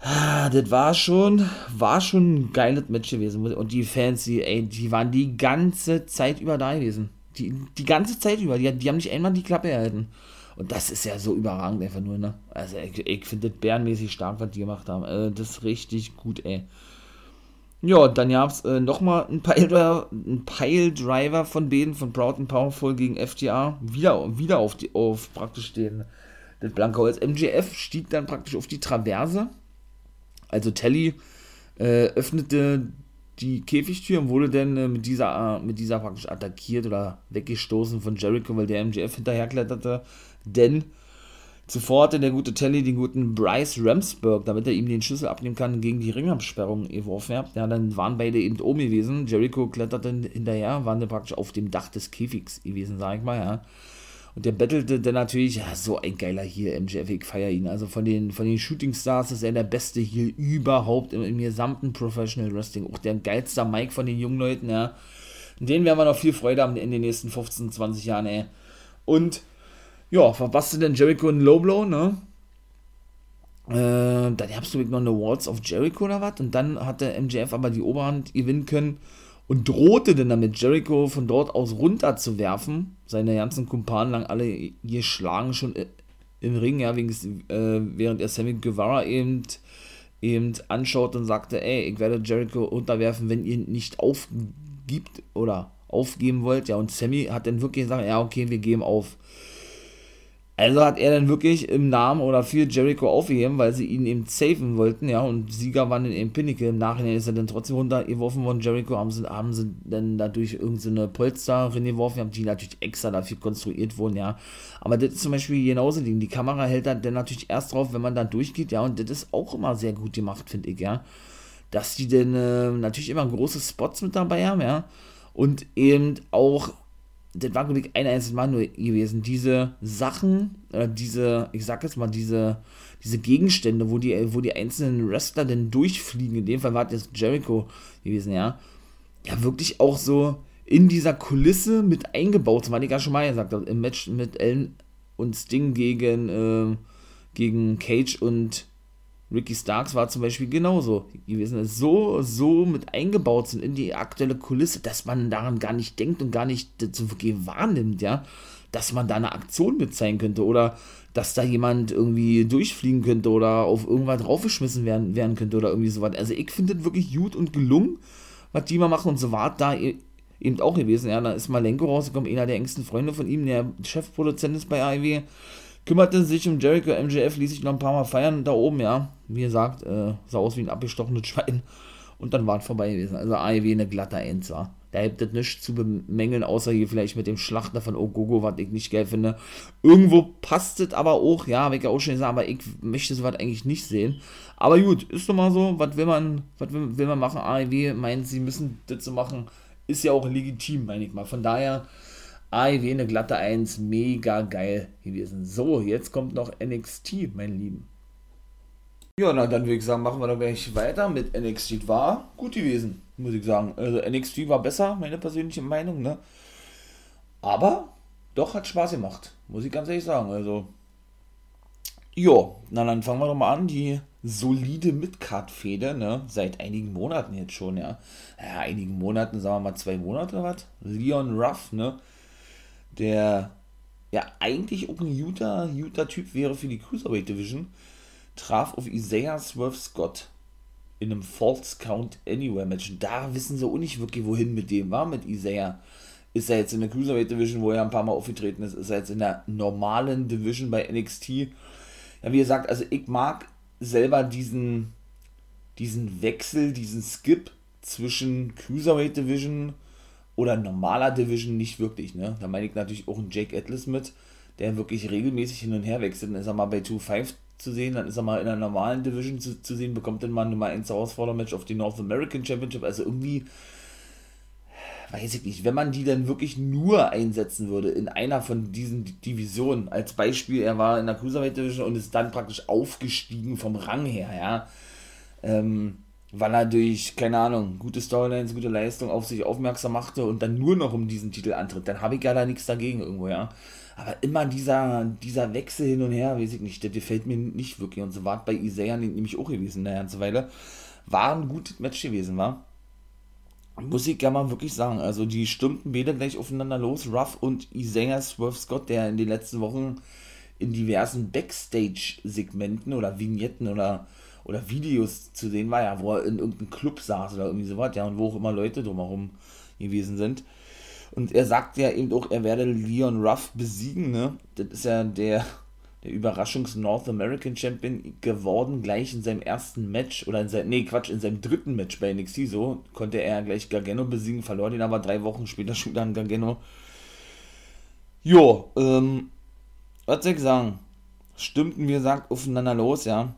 ah, das war schon, war schon ein geiles Match gewesen. Und die Fans, die, ey, die waren die ganze Zeit über da gewesen. Die, die ganze Zeit über. Die, die haben nicht einmal die Klappe erhalten. Und das ist ja so überragend einfach nur, ne? Also ich, ich finde das bärenmäßig stark, was die gemacht haben. Also, das ist richtig gut, ey. Ja, dann gab es äh, nochmal ein Pile-Driver von denen, von Proud and Powerful gegen FTA. Wieder, wieder auf, die, auf praktisch den, das blanke Holz. MGF stieg dann praktisch auf die Traverse. Also Telly äh, öffnete die Käfigtür und wurde dann äh, mit, dieser, äh, mit dieser praktisch attackiert oder weggestoßen von Jericho, weil der MGF hinterherkletterte. Denn Zuvor hatte der gute Telly den guten Bryce Ramsburg, damit er ihm den Schlüssel abnehmen kann, gegen die Ringabsperrung geworfen. Ja, dann waren beide eben oben gewesen. Jericho kletterte hinterher, waren dann praktisch auf dem Dach des Käfigs gewesen, sag ich mal, ja. Und der bettelte dann natürlich, ja, so ein geiler hier, MJF, ich feier ihn. Also von den, von den Shooting Stars ist er der beste hier überhaupt im, im gesamten Professional Wrestling. Auch der geilste Mike von den jungen Leuten, ja. Den werden wir noch viel Freude haben in den nächsten 15, 20 Jahren, ey. Und ja, verpasste denn Jericho einen Low Blow, ne? Äh, dann hast du noch eine Walls of Jericho oder was? Und dann hat der MJF aber die Oberhand gewinnen können und drohte dann damit, Jericho von dort aus runter zu werfen. Seine ganzen Kumpanen lang alle geschlagen schon im Ring, ja, wegen, äh, während er Sammy Guevara eben, eben anschaut und sagte, ey, ich werde Jericho unterwerfen, wenn ihr nicht aufgibt oder aufgeben wollt. Ja, und Sammy hat dann wirklich gesagt, ja, okay, wir geben auf. Also hat er dann wirklich im Namen oder für Jericho aufgegeben, weil sie ihn eben safen wollten, ja, und Sieger waren dann eben Pinnacle. Im Nachhinein ist er dann trotzdem runtergeworfen worden. Jericho haben sie, haben sie dann dadurch irgendeine Polster reingeworfen, die natürlich extra dafür konstruiert wurden, ja. Aber das ist zum Beispiel genauso Ding. Die Kamera hält dann natürlich erst drauf, wenn man dann durchgeht, ja, und das ist auch immer sehr gut gemacht, finde ich, ja. Dass die dann äh, natürlich immer große Spots mit dabei haben, ja. Und eben auch das war, glaube ich, ein einziges Mal nur gewesen. Diese Sachen, äh, diese, ich sag jetzt mal, diese, diese Gegenstände, wo die, wo die einzelnen Wrestler denn durchfliegen, in dem Fall war das Jericho gewesen, ja. Ja, wirklich auch so in dieser Kulisse mit eingebaut, was ich ja schon mal gesagt habe, im Match mit Ellen und Sting gegen, äh, gegen Cage und Ricky Starks war zum Beispiel genauso gewesen. So, so mit eingebaut sind in die aktuelle Kulisse, dass man daran gar nicht denkt und gar nicht so wirklich wahrnimmt, ja, dass man da eine Aktion mit sein könnte oder dass da jemand irgendwie durchfliegen könnte oder auf irgendwas draufgeschmissen werden, werden könnte oder irgendwie sowas. Also ich finde das wirklich gut und gelungen, was die mal machen und so war da e-, eben auch gewesen. Ja, da ist Malenko rausgekommen, einer der engsten Freunde von ihm, der Chefproduzent ist bei AEW kümmerte sich um Jericho. MJF ließ sich noch ein paar Mal feiern da oben, ja. Wie gesagt, äh, sah aus wie ein abgestochenes Schwein. Und dann war es vorbei gewesen. Also AEW eine glatte Eins war. Da gibt es nichts zu bemängeln, außer hier vielleicht mit dem Schlachter von Ogogo, was ich nicht geil finde. Irgendwo passt es aber auch, ja, habe ich ja auch schon gesagt, aber ich möchte sowas eigentlich nicht sehen. Aber gut, ist doch mal so, was will man, was will, will man machen? AEW meint, sie müssen das so machen, ist ja auch legitim, meine ich mal. Von daher, AEW eine glatte 1, mega geil gewesen. So, jetzt kommt noch NXT, mein Lieben. Ja, na dann würde ich sagen, machen wir doch gleich weiter mit NXT. War gut gewesen, muss ich sagen. Also NXT war besser, meine persönliche Meinung, ne? Aber doch hat Spaß gemacht, muss ich ganz ehrlich sagen. Also, jo, na dann fangen wir doch mal an. Die solide Midcard-Fehde, ne? Seit einigen Monaten jetzt schon, ja. Ja, einigen Monaten, sagen wir mal zwei Monate oder was? Leon Ruff, ne? Der ja eigentlich auch ein guter, guter Typ wäre für die Cruiserweight Division, traf auf Isaiah Swerve Scott in einem False Count Anywhere Match. Und da wissen sie auch nicht wirklich, wohin mit dem war, mit Isaiah. Ist er jetzt in der Cruiserweight Division, wo er ein paar Mal aufgetreten ist? Ist er jetzt in der normalen Division bei NXT? Ja, wie gesagt, also ich mag selber diesen, diesen Wechsel, diesen Skip zwischen Cruiserweight Division oder normaler Division nicht wirklich. Ne? Da meine ich natürlich auch einen Jake Atlas mit, der wirklich regelmäßig hin und her wechselt. Dann ist er mal bei 2-5 zu sehen, dann ist er mal in einer normalen Division zu, zu sehen, bekommt dann mal Nummer 1 Herausfordermatch auf die North American Championship. Also irgendwie weiß ich nicht, wenn man die dann wirklich nur einsetzen würde in einer von diesen Divisionen, als Beispiel, er war in der Cruiserweight Division und ist dann praktisch aufgestiegen vom Rang her, ja, ähm, weil er durch, keine Ahnung, gute Storylines, gute Leistung auf sich aufmerksam machte und dann nur noch um diesen Titel antritt, dann habe ich ja da nichts dagegen irgendwo, ja. Aber immer dieser, dieser Wechsel hin und her, weiß ich nicht, der gefällt mir nicht wirklich. Und so war es bei Isaiah nämlich auch gewesen, eine ganze Weile. War ein gutes Match gewesen, war muss ich ja mal wirklich sagen. Also die stürmten beide gleich aufeinander los. Ruff und Isaiah Swerve Scott, der in den letzten Wochen in diversen Backstage-Segmenten oder Vignetten oder, oder Videos zu sehen war, ja, wo er in irgendeinem Club saß oder irgendwie sowas, ja, und wo auch immer Leute drumherum gewesen sind. Und er sagt ja eben auch, er werde Leon Ruff besiegen, ne? Das ist ja der, der Überraschungs-North American Champion geworden, gleich in seinem ersten Match, oder in seinem, nee, Quatsch, in seinem dritten Match bei NXT, so, konnte er gleich Gargano besiegen, verlor den aber drei Wochen später schon dann Gargano. Jo, ähm, was soll ich sagen? Stimmten, wie gesagt, aufeinander los, ja.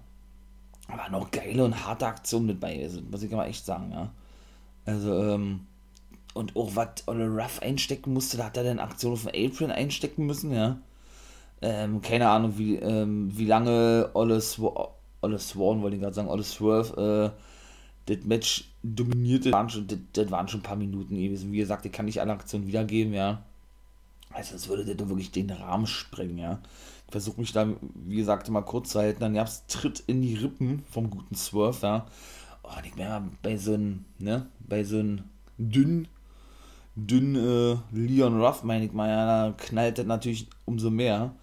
Aber noch geile und harte Aktionen mit bei, also, muss ich aber echt sagen, ja. Also, ähm, und auch was Olle Ruff einstecken musste, da hat er dann Aktion auf den Apron einstecken müssen, ja ähm, keine Ahnung, wie, ähm, wie lange Olle, Sw Olle Swan, wollte ich gerade sagen, Olle Swerve, äh, das Match dominierte, das waren, schon, das, das waren schon ein paar Minuten gewesen. Wie gesagt, ich kann nicht alle Aktionen wiedergeben, ja. Also, das würde das wirklich den Rahmen sprengen, ja. Versuche mich da, wie gesagt, mal kurz zu halten. Dann gab es Tritt in die Rippen vom guten Swerve, ja. Oh, nicht mehr bei so einem, ne, bei so einem dünn, dünn äh, Leon Ruff, meine ich mal, ja, da knallt das natürlich umso mehr.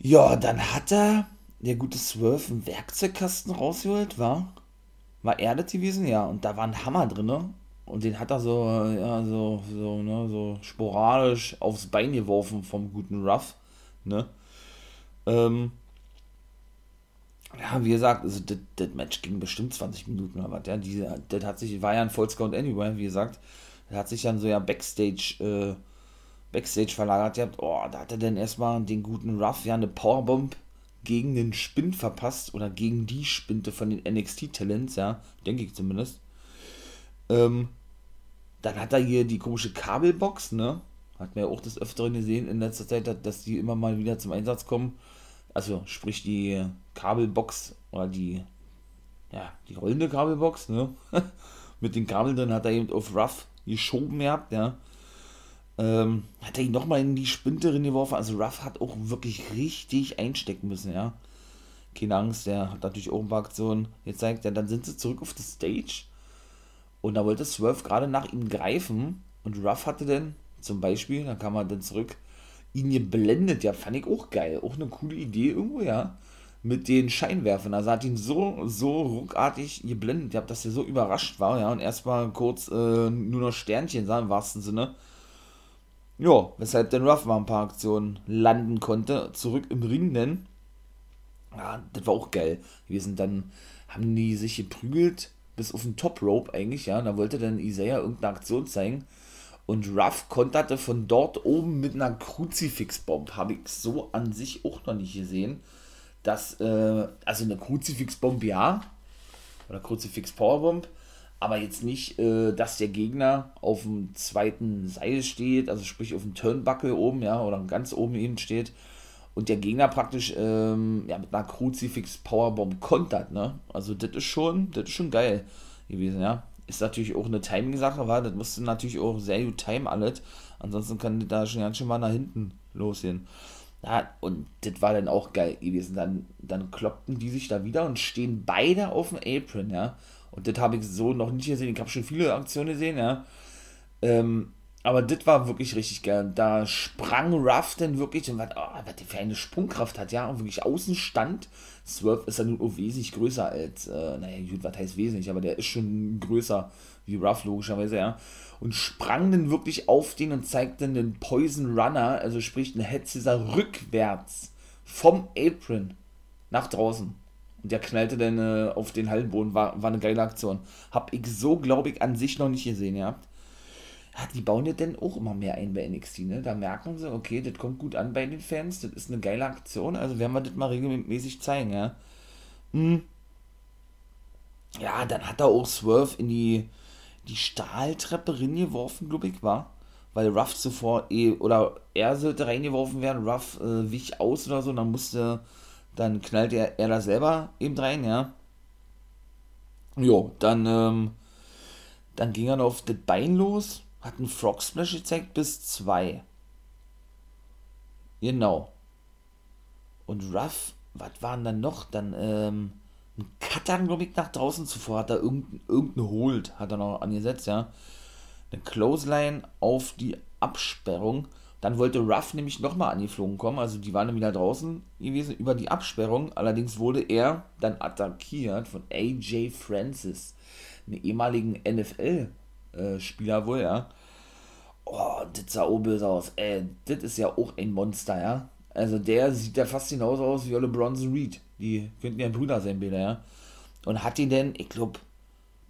Ja, dann hat er, der gute Swerve, einen Werkzeugkasten rausgeholt, war? War er das gewesen? Ja, und da war ein Hammer drin, ne? Und den hat er so, ja, so, so, ne, so sporadisch aufs Bein geworfen vom guten Ruff, ne? Ähm, ja, wie gesagt, also das, Match ging bestimmt 20 Minuten oder was, ja, das hat sich, war ja ein Full Scout Anyway, wie gesagt, das hat sich dann so ja Backstage, äh, Backstage verlagert habt, oh, da hat er dann erstmal den guten Ruff ja eine Powerbomb gegen den Spind verpasst oder gegen die Spinte von den NXT-Talents, ja, denke ich zumindest. Ähm, dann hat er hier die komische Kabelbox, ne? Hat man ja auch das Öfteren gesehen in letzter Zeit, dass die immer mal wieder zum Einsatz kommen. Also, sprich die Kabelbox oder die, ja, die rollende Kabelbox, ne? Mit den Kabeln drin hat er eben auf Ruff geschoben gehabt, ja. Ähm, hat er ihn nochmal in die Spinte drin geworfen. Also Ruff hat auch wirklich richtig einstecken müssen, ja. Keine Angst, der hat natürlich auch ein paar Aktionen gezeigt. Ja, dann sind sie zurück auf die Stage. Und da wollte Swerve gerade nach ihm greifen. Und Ruff hatte dann zum Beispiel, da kam er dann zurück, ihn geblendet. Ja, fand ich auch geil. Auch eine coole Idee irgendwo, ja. Mit den Scheinwerfern. Also hat ihn so, so ruckartig geblendet, ja, dass er so überrascht war, ja. Und erstmal kurz äh, nur noch Sternchen sah im wahrsten Sinne ja, weshalb dann Ruff mal ein paar Aktionen landen konnte. Zurück im Ring denn. Ja, das war auch geil gewesen. Dann haben die sich geprügelt bis auf den Top Rope eigentlich, ja. da wollte dann Isaiah irgendeine Aktion zeigen. Und Ruff konterte von dort oben mit einer Kruzifixbomb. Habe ich so an sich auch noch nicht gesehen. Dass, äh, also eine Kruzifixbomb ja. Oder Kruzifix Powerbomb aber jetzt nicht, äh, dass der Gegner auf dem zweiten Seil steht, also sprich auf dem Turnbuckle oben, ja, oder ganz oben eben steht und der Gegner praktisch ähm, ja, mit einer Kruzifix Powerbomb kontert, ne? Also das ist schon, das ist schon geil gewesen, ja. Ist natürlich auch eine Timing-Sache, weil das musste natürlich auch sehr gut time alles. Ansonsten kann da schon ganz schön mal nach hinten losgehen. Ja, und das war dann auch geil gewesen. Dann, dann kloppten die sich da wieder und stehen beide auf dem Apron, ja. Und das habe ich so noch nicht gesehen. Ich habe schon viele Aktionen gesehen, ja. Ähm, aber das war wirklich richtig geil. Da sprang Ruff dann wirklich, und was, oh, was der für eine Sprungkraft hat, ja, und wirklich außen stand. Swerve ist ja nun wesentlich größer als, äh, naja, gut, was heißt wesentlich, aber der ist schon größer wie Ruff, logischerweise, ja. Und sprang dann wirklich auf den und zeigte den Poison Runner, also sprich, einen Head Scissor rückwärts vom Apron nach draußen. Und der knallte dann äh, auf den Hallenboden, war, war eine geile Aktion. Hab ich so, glaube ich, an sich noch nicht gesehen, ja, die bauen ja dann auch immer mehr ein bei NXT, ne? Da merken sie, okay, das kommt gut an bei den Fans, das ist eine geile Aktion, also werden wir das mal regelmäßig zeigen, ja. Hm. Ja, dann hat er auch Swerve in die, die Stahltreppe reingeworfen, glaube ich, war. Weil Ruff zuvor eh, oder er sollte reingeworfen werden, Ruff äh, wich aus oder so, dann musste, dann knallte er, er da selber eben rein, ja. Jo, dann, ähm, dann ging er auf das Bein los hat einen Frog Splash gezeigt bis 2. Genau. Und Ruff, was waren dann noch? Dann, ähm, ein Cutter, glaube ich, nach draußen zuvor hat er irgendein Hold, hat er noch angesetzt, ja. Eine Clothesline auf die Absperrung. Dann wollte Ruff nämlich nochmal angeflogen kommen, also die waren dann wieder draußen gewesen über die Absperrung. Allerdings wurde er dann attackiert von AJ Francis, einem ehemaligen NFL äh, Spieler wohl, ja. Oh, das sah auch böse aus. Ey, das ist ja auch ein Monster, ja. Also der sieht ja fast genauso aus wie Olle Bronson Reed. Die könnten ja Brüder sein, Bilder, ja. Und hat ihn denn, ich glaube,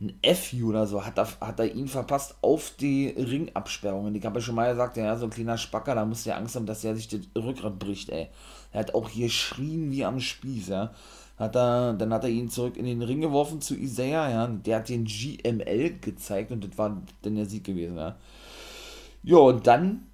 ein FU oder so, hat er, hat er ihn verpasst auf die Ringabsperrungen. Ich habe ja schon mal gesagt, ja, so ein kleiner Spacker, da muss der Angst haben, dass er sich das Rückgrat bricht, ey. Er hat auch hier geschrien wie am Spieß, ja hat er, dann hat er ihn zurück in den Ring geworfen zu Isaiah, ja, der hat den GML gezeigt und das war dann der Sieg gewesen, ja. Ja, und dann,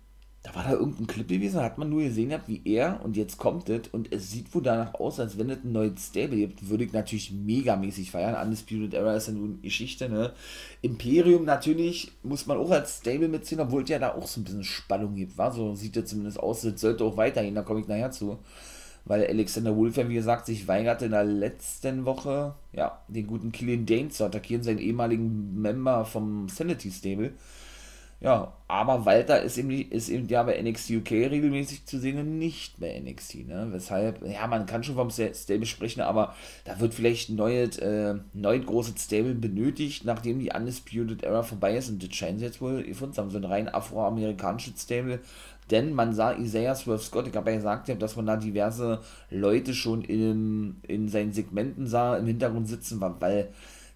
da war da irgendein Clip gewesen, da hat man nur gesehen, wie er, und jetzt kommt es, und es sieht wohl danach aus, als wenn es ein neues Stable gibt, würde ich natürlich megamäßig feiern. Undisputed Era ist ja nun Geschichte, ne. Imperium natürlich, muss man auch als Stable mitziehen, obwohl es ja da auch so ein bisschen Spannung gibt, war, so sieht es zumindest aus, das sollte auch weitergehen, da komme ich nachher zu weil Alexander Wolf ja, wie gesagt, sich weigerte in der letzten Woche, ja, den guten Killian Dane zu attackieren, seinen ehemaligen Member vom Sanity Stable. Ja, aber Walter ist eben, ist eben ja bei NXT UK regelmäßig zu sehen und nicht bei NXT, ne? Weshalb, ja, man kann schon vom Stable sprechen, aber da wird vielleicht ein neues, äh, neues großes Stable benötigt, nachdem die Undisputed Era vorbei ist und das scheinen sie jetzt wohl gefunden haben, so ein rein afroamerikanisches Stable, denn man sah Isaiah Swerve Scott, ich habe ja gesagt, dass man da diverse Leute schon in, in seinen Segmenten sah, im Hintergrund sitzen, weil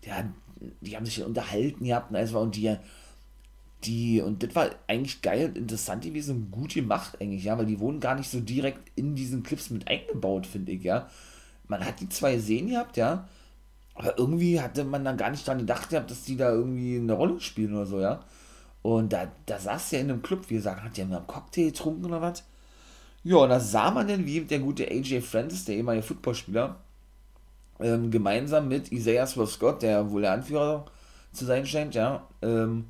der, die haben sich unterhalten gehabt und alles war und die, die, und das war eigentlich geil und interessant gewesen und gut gemacht eigentlich, ja, weil die wurden gar nicht so direkt in diesen Clips mit eingebaut, finde ich, ja. Man hat die zwei sehen gehabt, ja, aber irgendwie hatte man dann gar nicht dran gedacht gehabt, dass die da irgendwie eine Rolle spielen oder so, ja. Und da, da saß er in einem Club, wie gesagt, hat der einen Cocktail getrunken oder was? Ja, und da sah man dann, wie der gute AJ Francis, der ehemalige Footballspieler, ähm, gemeinsam mit Isaiah Scott, der wohl der Anführer zu sein scheint, ja, ähm,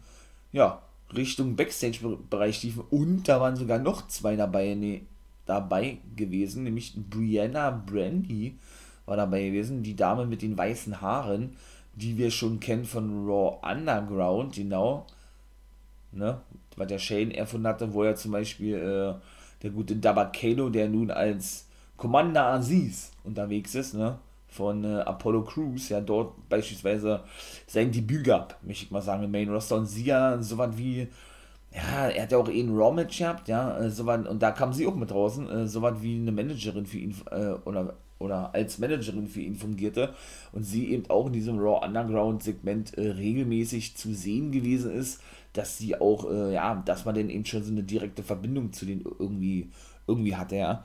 ja, Richtung Backstage-Bereich liefen. Und da waren sogar noch zwei dabei, nee, dabei gewesen, nämlich Brianna Brandy war dabei gewesen, die Dame mit den weißen Haaren, die wir schon kennen von Raw Underground, genau ne? Was der Shane erfunden hatte, wo er zum Beispiel äh, der gute Dabakano, der nun als Commander Aziz unterwegs ist, ne? Von äh, Apollo Crews, ja, dort beispielsweise sein Debüt gab, möchte ich mal sagen, im Main Roster und sie ja so was wie, ja, er hat ja auch eh einen Raw-Match gehabt, ja, äh, so was, und da kam sie auch mit draußen, äh, so was wie eine Managerin für ihn, äh, oder oder als Managerin für ihn fungierte und sie eben auch in diesem Raw Underground Segment äh, regelmäßig zu sehen gewesen ist dass sie auch, äh, ja, dass man denn eben schon so eine direkte Verbindung zu denen irgendwie, irgendwie hatte, ja.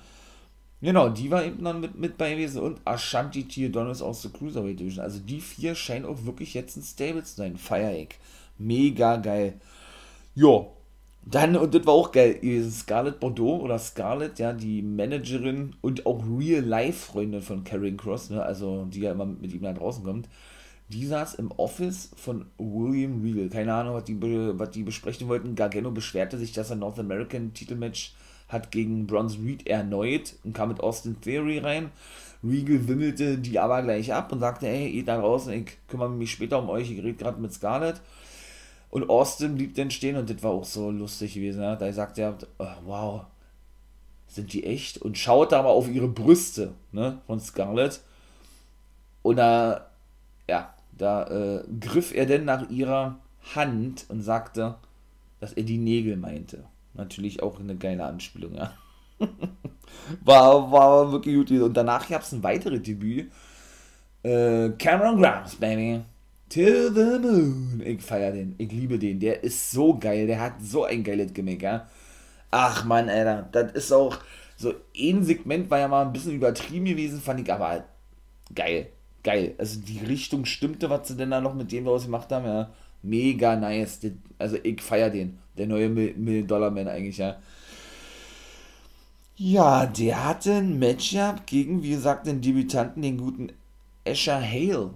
Genau, die war eben dann mit, mit bei gewesen und Ashanti Theodonis aus der Cruiserweight Division. Also die vier scheinen auch wirklich jetzt ein Stable zu sein. Fire Egg. Mega geil. Jo. Dann, und das war auch geil, Scarlett Bordeaux oder Scarlett, ja, die Managerin und auch Real-Life-Freundin von Karen Cross, ne, also die ja immer mit ihm da draußen kommt, die saß im Office von William Regal. Keine Ahnung, was die, was die besprechen wollten. Gargano beschwerte sich, dass er North American Titelmatch hat gegen Bronze Reed erneut und kam mit Austin Theory rein. Regal wimmelte die aber gleich ab und sagte, hey, ihr da draußen, ich kümmere mich später um euch, ich rede gerade mit Scarlett. Und Austin blieb dann stehen und das war auch so lustig gewesen. Ja? Da sagt er, oh, wow, sind die echt? Und schaut aber auf ihre Brüste ne, von Scarlett. Und da, ja, da äh, griff er denn nach ihrer Hand und sagte, dass er die Nägel meinte. Natürlich auch eine geile Anspielung, ja. war, war wirklich gut. Und danach gab es ein weiteres Debüt. Äh, Cameron Grimes, Baby. To the Moon. Ich feier den. Ich liebe den. Der ist so geil. Der hat so ein geiles Gimmick, ja. Ach man, Alter. Das ist auch. So ein Segment war ja mal ein bisschen übertrieben gewesen, fand ich aber geil. Geil. Also die Richtung stimmte, was sie denn da noch mit dem was gemacht haben, ja. Mega nice. Also ich feier den. Der neue Million-Dollar-Man eigentlich, ja. Ja, der hatte ein Matchup gegen, wie gesagt, den Debütanten, den guten Asher Hale.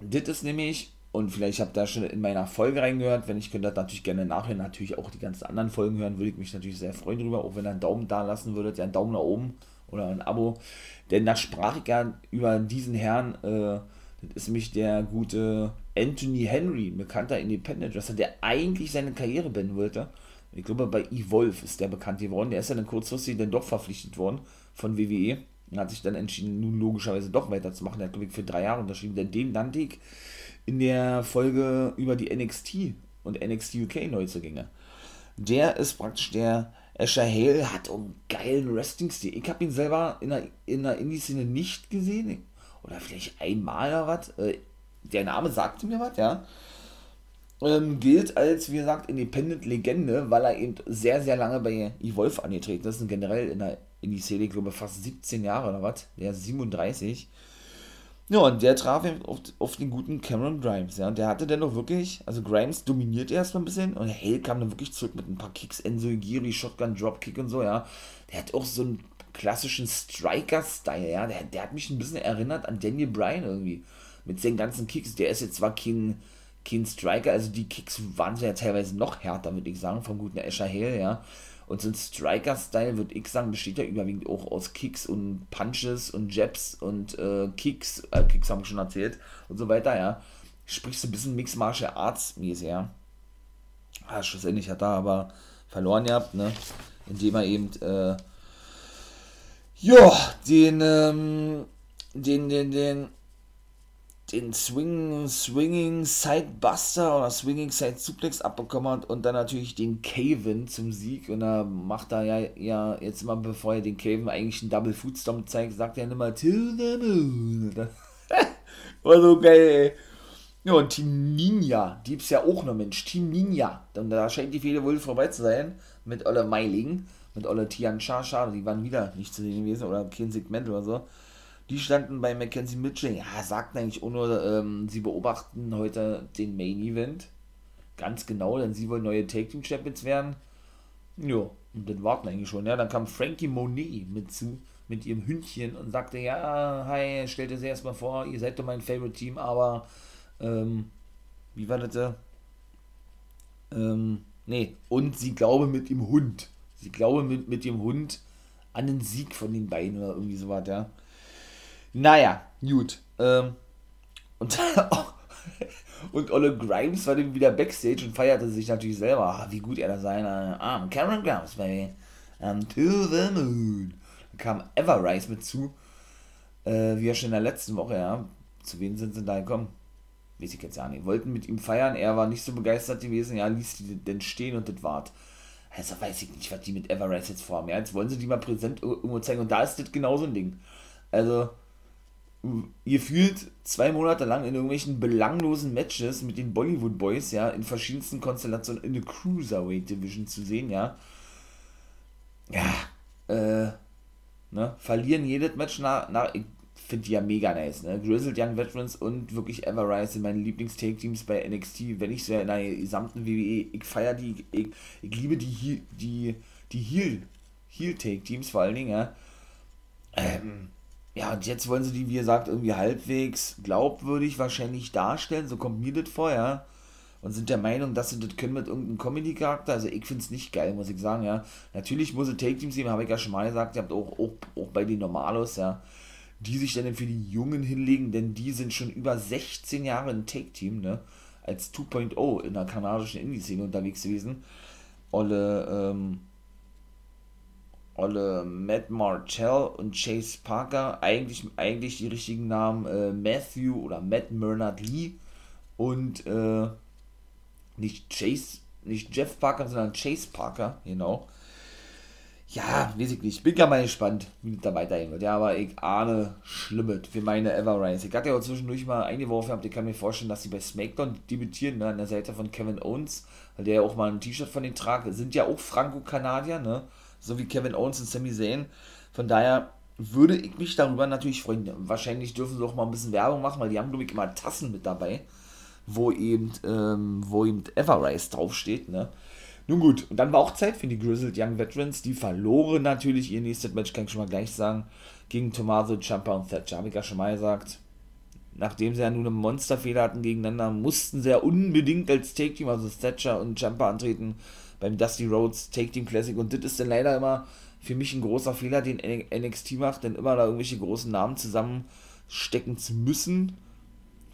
Das ist nämlich, und vielleicht habt ihr da schon in meiner Folge reingehört, wenn ich könnte natürlich gerne nachhören, natürlich auch die ganzen anderen Folgen hören, würde ich mich natürlich sehr freuen drüber, auch wenn ihr einen Daumen da lassen würdet, ja, einen Daumen nach oben oder ein Abo. Denn da sprach ich ja über diesen Herrn, äh, das ist nämlich der gute Anthony Henry, bekannter Independent Wrestler, der eigentlich seine Karriere beenden wollte. Ich glaube, bei Evolve ist der bekannt geworden. Der ist ja dann kurzfristig dann doch verpflichtet worden von WWE und hat sich dann entschieden, nun logischerweise doch weiterzumachen. Der hat, glaube ich, für drei Jahre unterschrieben. Denn den nannte ich in der Folge über die NXT und NXT UK Neuzugänge. Der ist praktisch der Asher Hale, hat einen geilen Wrestling-Stil. Ich habe ihn selber in der, in der Indie-Szene nicht gesehen. Oder vielleicht einmal oder was. Der Name sagte mir was, ja. Ähm, gilt als, wie gesagt, Independent-Legende, weil er eben sehr, sehr lange bei Evolve angetreten ist und generell in der in die Szene, ich glaube fast 17 Jahre oder was, der ist 37. Ja, und der traf eben auf, auf den guten Cameron Grimes, ja, und der hatte dann noch wirklich, also Grimes dominiert erstmal ein bisschen und Hale kam dann wirklich zurück mit ein paar Kicks, Enzo Giri, Shotgun, Dropkick und so, ja. Der hat auch so einen klassischen Striker-Style, ja, der, der hat mich ein bisschen erinnert an Daniel Bryan irgendwie, mit seinen ganzen Kicks, der ist jetzt zwar kein, kein Striker, also die Kicks waren ja teilweise noch härter, würde ich sagen, vom guten Asher Hale, ja, und so ein Striker-Style, würde ich sagen, besteht ja überwiegend auch aus Kicks und Punches und Jabs und äh, Kicks. Äh, Kicks haben wir schon erzählt und so weiter, ja. Sprichst du ein bisschen Mixed Martial Arts mäßig, ja. Ah, schlussendlich hat er aber verloren gehabt, ne? Indem er eben, äh, ja, den, ähm, den, den, den, den Swing, Swinging Sidebuster oder Swinging Side Suplex abbekommen hat und dann natürlich den Caven zum Sieg und da macht er ja, ja jetzt immer, bevor er den Caven eigentlich einen Double Stomp zeigt, sagt er immer Till the Moon. War so geil, ey. Ja, und Team Ninja, die gibt's ja auch noch, Mensch, Team Ninja. Und da scheint die Fehde wohl vorbei zu sein mit Olle Meiling, mit Olle Tian Cha, schade, die waren wieder nicht zu sehen gewesen oder kein Segment oder so. Die standen bei Mackenzie Mitchell. Ja, sagten eigentlich auch nur, ähm, sie beobachten heute den Main Event. Ganz genau, denn sie wollen neue Take Team Champions werden. Jo, und das warten eigentlich schon. Ja, dann kam Frankie Monet mit zu, mit ihrem Hündchen und sagte, ja, hi, stellt sie erstmal vor, ihr seid doch mein Favorite Team, aber, ähm, wie war das? Ähm, nee, und sie glaube mit dem Hund. Sie glaube mit, mit dem Hund an den Sieg von den beiden oder irgendwie sowas, ja. Naja, gut. Ähm, und, und Olle Grimes war dann wieder Backstage und feierte sich natürlich selber, ah, wie gut er da sein. Ah, Cameron Grimes, baby. Um, to the moon. Dann kam Everrise mit zu. Äh, wie ja schon in der letzten Woche, ja. Zu wem sind sie da gekommen? Weiß ich jetzt ja nicht. Wollten mit ihm feiern, er war nicht so begeistert gewesen, ja, ließ die denn stehen und das wart. Also weiß ich nicht, was die mit Everrise jetzt vorhaben. Ja, jetzt wollen sie die mal präsent irgendwo zeigen und da ist das genauso ein Ding. Also, ihr fühlt zwei Monate lang in irgendwelchen belanglosen Matches mit den Bollywood Boys, ja, in verschiedensten Konstellationen in der Cruiserweight Division zu sehen, ja. Ja, äh, ne, verlieren jedes Match nach, nach ich finde die ja mega nice, ne, Grizzled Young Veterans und wirklich Everrise sind meine Lieblings-Take-Teams bei NXT, wenn ich so in der gesamten WWE, ich feiere die, ich, ich liebe die, die, die Heel, Heel-Take-Teams vor allen Dingen, ja. Ähm, ja, und jetzt wollen sie die, wie gesagt, irgendwie halbwegs glaubwürdig wahrscheinlich darstellen, so kommt mir das vor, ja. Und sind der Meinung, dass sie das können mit irgendeinem Comedy-Charakter. Also ich finde es nicht geil, muss ich sagen, ja. Natürlich muss es Take-Teams geben, habe ich ja schon mal gesagt, ihr habt auch, auch, auch bei den Normalos, ja, die sich dann für die Jungen hinlegen, denn die sind schon über 16 Jahre ein Take-Team, ne. als 2.0 in der kanadischen Indie-Szene unterwegs gewesen. Olle, ähm, Olle Matt Martell und Chase Parker, eigentlich, eigentlich die richtigen Namen äh, Matthew oder Matt Murnard Lee und äh, nicht Chase, nicht Jeff Parker, sondern Chase Parker, genau ja, weiß ich nicht. Bin ja mal gespannt, wie es da weitergehen wird. Ja, aber ich ahne Schlimmes für meine Everrise. Ich hatte ja auch zwischendurch mal eingeworfen, aber ich kann mir vorstellen, dass sie bei SmackDown debütieren, ne, an der Seite von Kevin Owens, weil der ja auch mal ein T-Shirt von den tragt. Sind ja auch Franco-Kanadier, ne? So wie Kevin Owens und Sami Zayn. Von daher würde ich mich darüber natürlich freuen. Wahrscheinlich dürfen sie auch mal ein bisschen Werbung machen, weil die haben, glaube ich, immer Tassen mit dabei, wo eben, ähm, wo eben Everrise draufsteht, ne? Nun gut, und dann war auch Zeit für die Grizzled Young Veterans. Die verloren natürlich ihr nächstes Match, kann ich schon mal gleich sagen, gegen Tommaso Ciampa und Thatcher. Habe ich ja schon mal gesagt. Nachdem sie ja nun einen Monsterfehler hatten gegeneinander, mussten sie ja unbedingt als Take-Team, also Thatcher und Ciampa antreten beim Dusty Rhodes Take-Team Classic. Und das ist dann leider immer für mich ein großer Fehler, den NXT macht, denn immer da irgendwelche großen Namen zusammenstecken zu müssen.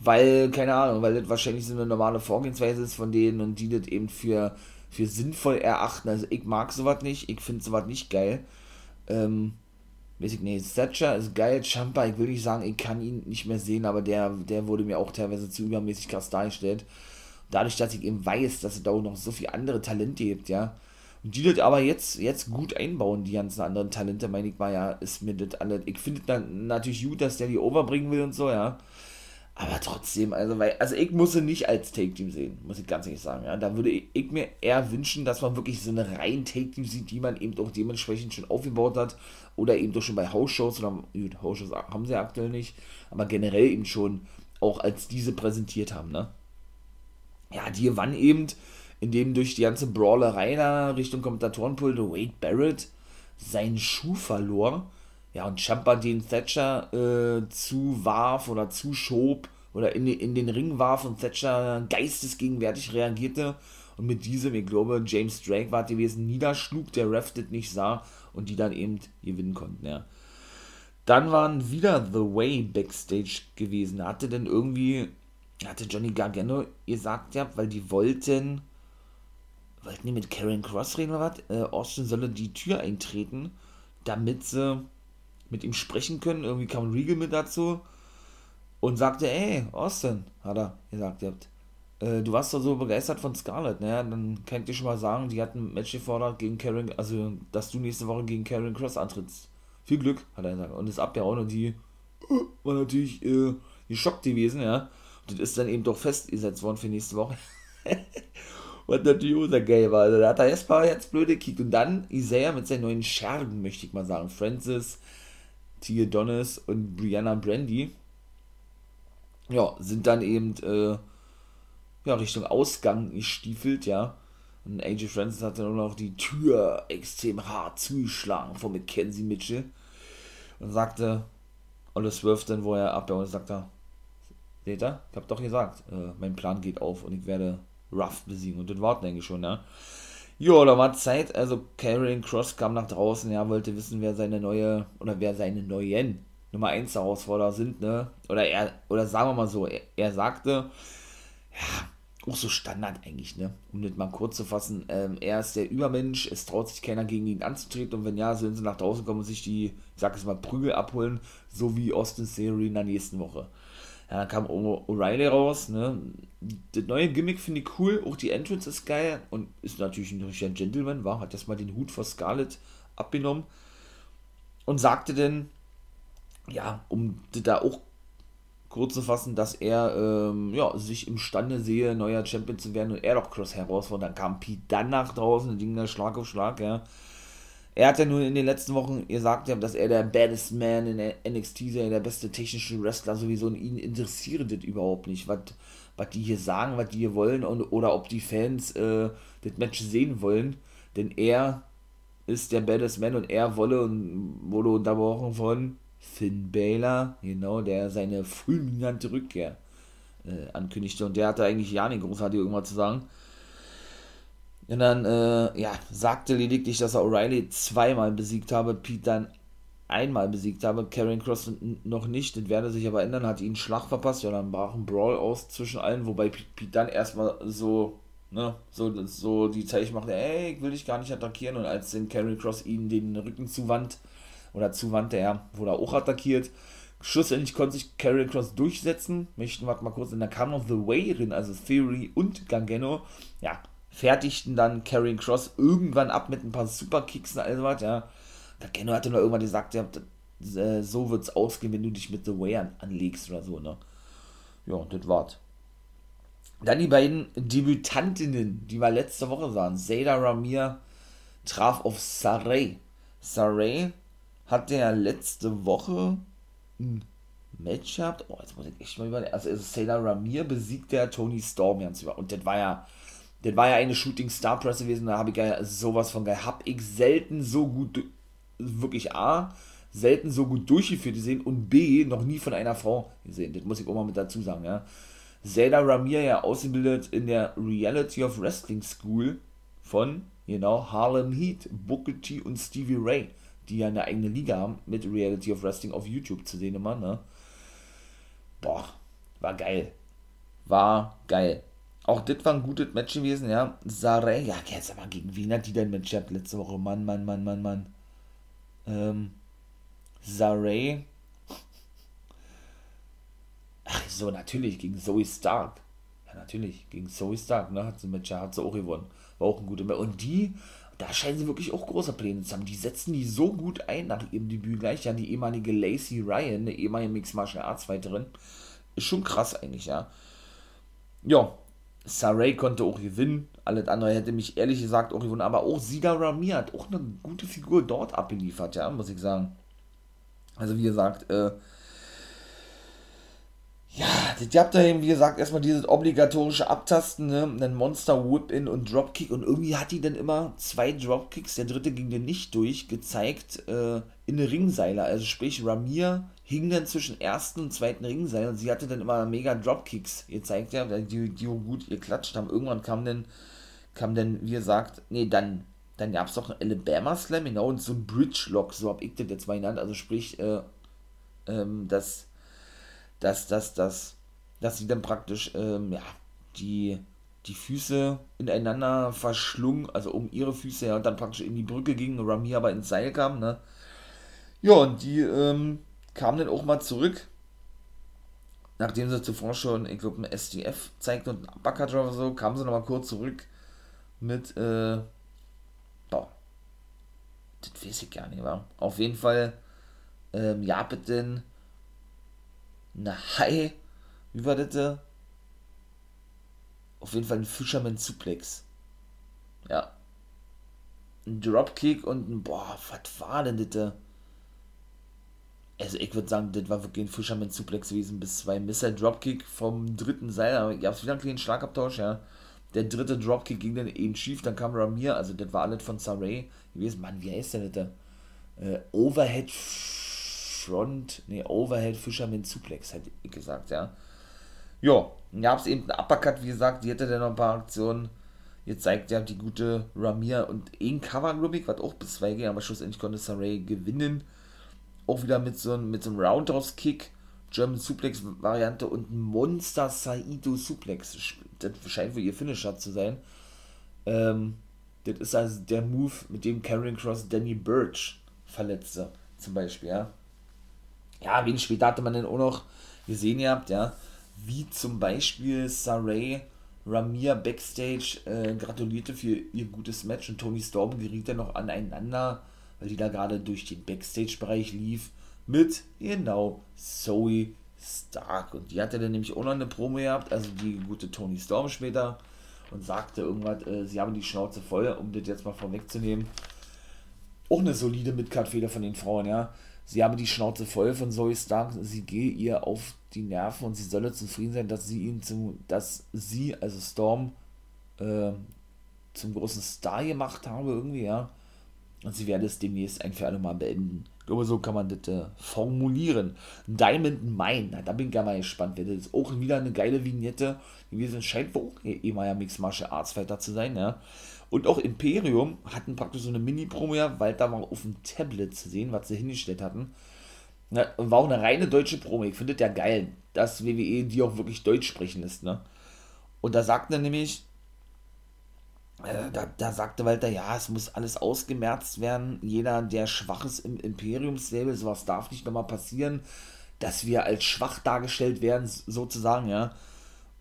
Weil, keine Ahnung, weil das wahrscheinlich so eine normale Vorgehensweise ist von denen und die das eben für für sinnvoll erachten. Also ich mag sowas nicht, ich finde sowas nicht geil. Ähm, weiß ich nicht, Thatcher ist geil, Champa, ich will nicht sagen, ich kann ihn nicht mehr sehen, aber der, der wurde mir auch teilweise zu übermäßig krass dargestellt. Dadurch, dass ich eben weiß, dass es da auch noch so viele andere Talente gibt, ja. Und die das aber jetzt, jetzt gut einbauen, die ganzen anderen Talente, meine ich mal, ja, ist mir das alles. Ich finde dann natürlich gut, dass der die overbringen will und so, ja. Aber trotzdem, also, weil, also ich muss sie nicht als Take-Team sehen, muss ich ganz ehrlich sagen. Ja. Da würde ich, ich, mir eher wünschen, dass man wirklich so eine rein Take-Team sieht, die man eben auch dementsprechend schon aufgebaut hat. Oder eben doch schon bei House-Shows, oder gut, House-Shows haben sie aktuell nicht, aber generell eben schon auch als diese präsentiert haben, ne? Ja, die gewann eben, indem durch die ganze Brawlerei da Richtung Kommentatorenpult Wade Barrett seinen Schuh verlor ja, und Champa den Thatcher äh, zuwarf oder zuschob oder in, in den Ring warf und Thatcher geistesgegenwärtig reagierte und mit diesem, ich glaube, James Drake war gewesen, niederschlug, der Ref nicht sah und die dann eben gewinnen konnten, ja. Dann waren wieder The Way Backstage gewesen. Hatte denn irgendwie, hatte Johnny Gargano gesagt, ja, weil die wollten, wollten die mit Karen Cross reden oder was? Äh, Austin solle die Tür eintreten, damit sie mit ihm sprechen können. Irgendwie kam Regal mit dazu und sagte, ey, Austin, hat er gesagt, ihr habt, äh, du warst doch so begeistert von Scarlett, ne? Dann kann ich dir schon mal sagen, die hatten ein Match gefordert gegen Karen, also, dass du nächste Woche gegen Karen Cross antrittst. Viel Glück, hat er gesagt. Und ist abgehauen und die war natürlich äh, geschockt gewesen, ja. Das ist dann eben doch festgesetzt worden für nächste Woche. Was natürlich auch sehr geil war. Also, da hat er erstmal jetzt blöde gekickt. Und dann Isaiah mit seinen neuen Schergen, möchte ich mal sagen. Francis, Tia Donis und Brianna Brandy, ja, sind dann eben äh, ja, Richtung Ausgang gestiefelt, ja. Und AJ Francis hat dann noch die Tür extrem hart zugeschlagen von Mackenzie Mitchell und sagte, und das wirft dann, wo er ab, und sagt er, seht ihr, ich hab doch gesagt, äh, mein Plan geht auf und ich werde Ruff besiegen. Und das warten eigentlich schon, ja. Jo, da war Zeit, also Karen Cross kam nach draußen, er wollte wissen, wer seine neue, oder wer seine neuen Nummer 1 Herausforderer sind, ne? Oder er, oder sagen wir mal so, er, er sagte, ja, auch so Standard eigentlich, ne? Um das mal kurz zu fassen, ähm, er ist der Übermensch, es traut sich keiner gegen ihn anzutreten und wenn ja, sollen sie nach draußen kommen und sich die, ich sag es mal, Prügel abholen, so wie Austin Theory in der nächsten Woche. Ja, dann kam O'Reilly raus, ne? Das neue Gimmick finde ich cool, auch die Entrance ist geil und ist natürlich ein richtiger Gentleman, war, hat erstmal den Hut vor Scarlett abgenommen und sagte dann, ja, um da auch kurz zu fassen, dass er ähm, ja, sich imstande sehe, neuer Champion zu werden und er doch Cross herausfordert. Dann kam Pete dann nach draußen, ging da Schlag auf Schlag, ja. Er hat ja nur in den letzten Wochen gesagt, dass er der baddest man in der NXT sei, der beste technische Wrestler sowieso und ihn interessiert das überhaupt nicht, was, was die hier sagen, was die hier wollen und, oder ob die Fans äh, das Match sehen wollen, denn er ist der baddest man und er wolle und wurde unterbrochen von Finn Baylor, genau, der seine fulminante Rückkehr äh, ankündigte. Und der hatte eigentlich ja nicht großartig irgendwas zu sagen. Und dann, äh, ja, sagte lediglich, dass er O'Reilly zweimal besiegt habe, Pete dann einmal besiegt habe. Karen Cross noch nicht, das werde sich aber ändern, hat ihn Schlag verpasst, ja, dann brach ein Brawl aus zwischen allen, wobei Pete dann erstmal so, ne, so, so die Zeichen machte, ey, ich will dich gar nicht attackieren. Und als den Karen Cross ihn den Rücken zuwandt, oder zuwandte, er wurde auch attackiert. Schlussendlich konnte sich Karen Cross durchsetzen, möchten wir mal kurz, und dann kam noch The Way drin, also Theory und Gangeno, ja, fertigten dann Karen Cross irgendwann ab mit ein paar Superkicks und all was, ja, Keno hatte noch irgendwann gesagt, ja, äh, so wird's ausgehen, wenn du dich mit The Way an, anlegst oder so, ne? Ja, das war's. Dann die beiden Debütantinnen, die wir letzte Woche sahen. Zayda Ramir traf auf Saray. Saray hatte ja letzte Woche ein Match gehabt. Oh, jetzt muss ich echt mal überlegen. Also, also Zayda Ramir besiegt der Tony Storm ganz über. Und das war ja, das war ja eine Shooting Star Press gewesen. Da habe ich ja sowas von geil. Hab ich selten so gut wirklich A, selten so gut durchgeführt gesehen und B, noch nie von einer Frau gesehen. Das muss ich auch mal mit dazu sagen, ja. Zelda Ramir ja ausgebildet in der Reality of Wrestling School von, genau, Harlem Heat, Booker T und Stevie Ray, die ja eine eigene Liga haben mit Reality of Wrestling auf YouTube zu sehen immer, ne? Boah, war geil. War geil. Auch das war ein gutes Match gewesen, ja. Saray, ja, jetzt aber gegen wen hat die denn Match gehabt letzte Woche? Mann, Mann, Mann, Mann, Mann ähm, Saray. Ach so, natürlich, gegen Zoe Stark. Ja, natürlich, gegen Zoe Stark, ne, hat sie mit hat sie auch gewonnen. War auch ein guter Match. Und die, da scheinen sie wirklich auch große Pläne zu haben. Die setzen die so gut ein nach ihrem Debüt gleich. Ja, die ehemalige Lacey Ryan, eine ehemalige Mixed Martial Arts Fighterin. Ist schon krass eigentlich, ja. Ja, Saray konnte auch gewinnen. Alles andere hätte mich ehrlich gesagt auch gewonnen. Aber auch Sida Ramir hat auch eine gute Figur dort abgeliefert, ja, muss ich sagen. Also wie gesagt, äh, ja, die habt da eben, wie gesagt, erstmal dieses obligatorische Abtasten, ne? Dann Monster Whip-In und Dropkick und irgendwie hat die dann immer zwei Dropkicks, der dritte ging dann nicht durch, gezeigt äh, in eine Ringseile. Also sprich, Ramir hing dann zwischen ersten und zweiten Ringseil und sie hatte dann immer mega Dropkicks gezeigt, ja, die, die gut geklatscht haben. Irgendwann kam dann, kam dann, wie gesagt, nee, dann, dann gab es doch einen Alabama Slam, genau, und so ein Bridge Lock, so hab ich das jetzt mal genannt. Also sprich, äh, ähm, das dass, dass, dass, dass sie dann praktisch, ähm, ja, die, die Füße ineinander verschlungen, also um ihre Füße ja, und dann praktisch in die Brücke ging, Rami aber ins Seil kam, ne? Ja, und die ähm, kamen dann auch mal zurück, nachdem sie zuvor schon, ich glaube, ein SDF zeigten und ein Uppercut oder so, kamen sie nochmal kurz zurück mit, äh, boah, das weiß ich gar nicht, war. Auf jeden Fall, ähm, ja, bitte eine Hai, wie war das? Auf jeden Fall ein Fisherman Suplex. Ja. Ein Dropkick und ein, boah, was war denn das? Also ich würde sagen, das war wirklich ein Fisherman Suplex gewesen, bis zwei Missile Dropkick vom dritten Seil. Aber gab es wieder einen kleinen Schlagabtausch, ja. Der dritte Dropkick ging dann eben schief, dann kam Ramir, also das war alles von Saray gewesen. Mann, wie heißt der das? Äh, Overhead Front, nee, Overhead Fisherman Suplex, hätte ich gesagt, ja. Ja, dann gab es eben einen Uppercut, wie gesagt, die hätte dann noch ein paar Aktionen. Jetzt zeigt ja die gute Ramir und ein Cover, glaube ich, was auch bis 2 ging, aber schlussendlich konnte Saray gewinnen. Auch wieder mit so, einem, mit so einem Roundhouse-Kick, German Suplex-Variante und Monster Saito Suplex. Das scheint wohl ihr Finisher zu sein. Ähm, das ist also der Move, mit dem Karen Cross Danny Birch verletzte, zum Beispiel, ja ja, wenig später hatte man dann auch noch gesehen gehabt, ja, wie zum Beispiel Saray Ramir Backstage äh, gratulierte für ihr gutes Match und Tony Storm geriet dann noch aneinander, weil die da gerade durch den Backstage-Bereich lief, mit, genau, Zoe Stark. Und die hatte dann nämlich auch noch eine Promo gehabt, also die gute Tony Storm später, und sagte irgendwas, äh, sie haben die Schnauze voll, um das jetzt mal vorwegzunehmen. Auch eine solide Midcard-Feder von den Frauen, ja sie habe die Schnauze voll von Zoe Stark, sie gehe ihr auf die Nerven und sie solle zufrieden sein, dass sie ihn zum, dass sie, also Storm, äh, zum großen Star gemacht habe, irgendwie, ja. Und sie werde es demnächst ein für alle Mal beenden. Ich glaube, so kann man das äh, formulieren. Diamond Mine, na, da bin ich ja mal gespannt. Das ist auch wieder eine geile Vignette gewesen. Scheint wohl auch ehemaliger Mixed Martial Arts Fighter zu sein, ja. Und auch Imperium hatten praktisch so eine Mini-Promo, ja, weil da war auf dem Tablet zu sehen, was sie hingestellt hatten. Ja, war auch eine reine deutsche Promo. Ich finde das ja geil, dass WWE die auch wirklich Deutsch sprechen lässt, ne? Und da sagt er nämlich, da, da sagte Walter, ja, es muss alles ausgemerzt werden. Jeder, der schwach ist im Imperiumsstable, sowas darf nicht nochmal passieren, dass wir als schwach dargestellt werden, sozusagen, ja.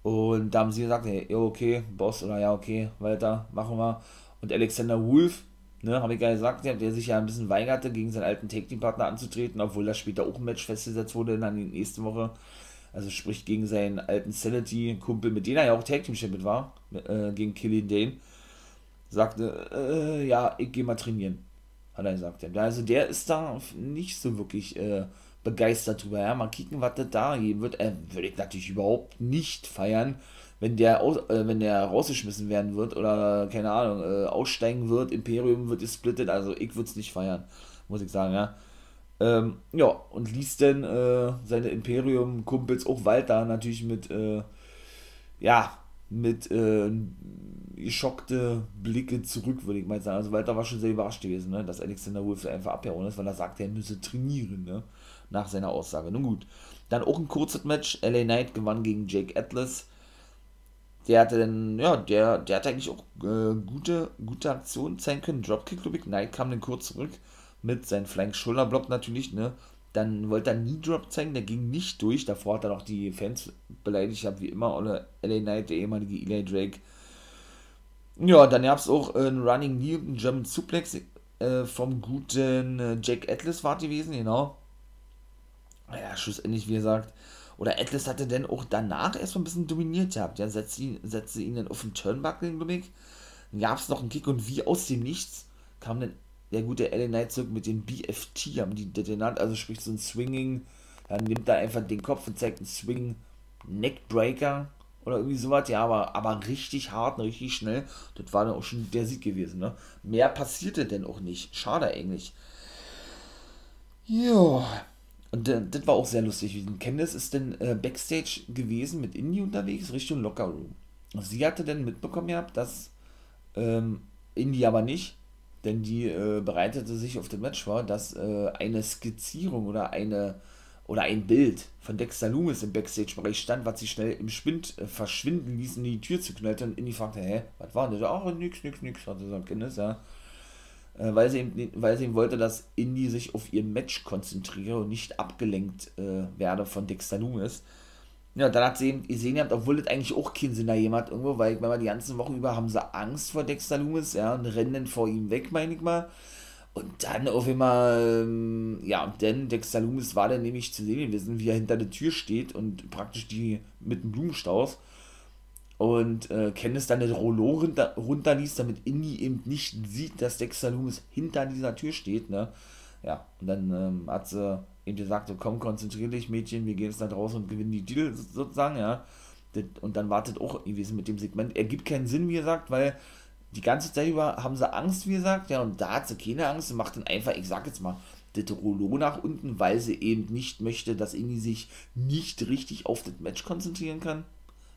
Und da haben sie gesagt, ja, okay, Boss, oder ja, okay, Walter, machen wir. Und Alexander Wolf, ne, habe ich ja gesagt, der, sich ja ein bisschen weigerte, gegen seinen alten Take-Team-Partner anzutreten, obwohl da später auch ein Match festgesetzt wurde in der nächsten Woche. Also sprich gegen seinen alten Sanity-Kumpel, mit dem er ja auch Tag-Team-Champion war, äh, gegen Killian Dane sagte, äh, ja, ich gehe mal trainieren. Hat er gesagt. Also der ist da nicht so wirklich äh, begeistert drüber. Ja, mal kicken, was das da geben wird. Äh, würde ich natürlich überhaupt nicht feiern, wenn der, aus, äh, wenn der rausgeschmissen werden wird oder, keine Ahnung, äh, aussteigen wird, Imperium wird gesplittet. Also ich würde es nicht feiern, muss ich sagen, ja. Ähm, ja, und ließ dann äh, seine Imperium-Kumpels auch weiter natürlich mit, äh, ja, mit äh, geschockte Blicke zurück, würde ich mal sagen. Also Walter war schon sehr überrascht gewesen, ne? dass Alexander Wolf einfach abgehauen ist, weil er sagte, er müsse trainieren, ne? nach seiner Aussage. Nun gut. Dann auch ein kurzes Match. LA Knight gewann gegen Jake Atlas. Der hatte dann, ja, der, der hatte eigentlich auch äh, gute, gute Aktionen zeigen können. Dropkick, glaube ich. Knight kam dann kurz zurück mit seinem Flank Schulterblock natürlich, ne? Dann wollte er nie Drop zeigen, der ging nicht durch. Davor hat er noch die Fans beleidigt, wie immer, oder LA Knight, der ehemalige Eli Drake, ja, dann gab es auch einen Running Knee und German Suplex äh, vom guten äh, Jack Atlas war gewesen, genau. Ja, schlussendlich, wie gesagt. Oder Atlas hatte dann auch danach erstmal ein bisschen dominiert gehabt. Ja, setzte ihn, setzte ihn dann auf den Turnbuckle, glaube ich. Dann gab es noch einen Kick und wie aus dem Nichts kam dann der gute LA Knight zurück mit dem BFT, haben die genannt, also sprich so ein Swinging, dann nimmt er einfach den Kopf und zeigt einen Swing Neckbreaker oder irgendwie sowas, ja, aber, aber richtig hart und richtig schnell. Das war dann auch schon der Sieg gewesen, ne? Mehr passierte denn auch nicht. Schade eigentlich. Ja. Und äh, das war auch sehr lustig. Candice ist denn äh, Backstage gewesen mit Indy unterwegs Richtung Locker Room. Sie hatte dann mitbekommen gehabt, dass ähm, Indy aber nicht, denn die äh, bereitete sich auf das Match vor, dass äh, eine Skizzierung oder eine oder ein Bild von Dexter Loomis im Backstage-Bereich stand, was sie schnell im Spind äh, verschwinden ließ und die Tür zu knallte und Indy fragte, hä, was war denn das? Ach, nix, nix, nix, hatte so ein Kindes, ja. Äh, weil, sie eben, weil sie eben wollte, dass Indy sich auf ihr Match konzentriere und nicht abgelenkt äh, werde von Dexter Loomis. Ja, dann hat sie eben gesehen, gehabt, obwohl das eigentlich auch keinen Sinn da jemand irgendwo, weil, weil die ganzen Wochen über haben sie Angst vor Dexter Loomis, ja, und rennen vor ihm weg, meine ich mal. Und dann auf einmal, ähm, ja, denn Dexter Loomis war dann nämlich zu sehen gewesen, wie er hinter der Tür steht und praktisch die mit dem Blumenstrauß und äh, Candice dann das Rollo runter, runterliest, damit Indy eben nicht sieht, dass Dexter Loomis hinter dieser Tür steht, ne? Ja, und dann ähm, hat sie eben gesagt, so, komm, konzentrier dich, Mädchen, wir gehen jetzt da draußen und gewinnen die Titel sozusagen, ja. Und dann wartet auch gewesen mit dem Segment. Er gibt keinen Sinn, wie gesagt, weil die ganze Zeit über haben sie Angst, wie gesagt, ja, und da hat sie keine Angst und macht dann einfach, ich sag jetzt mal, das Rollo nach unten, weil sie eben nicht möchte, dass Indy sich nicht richtig auf das Match konzentrieren kann.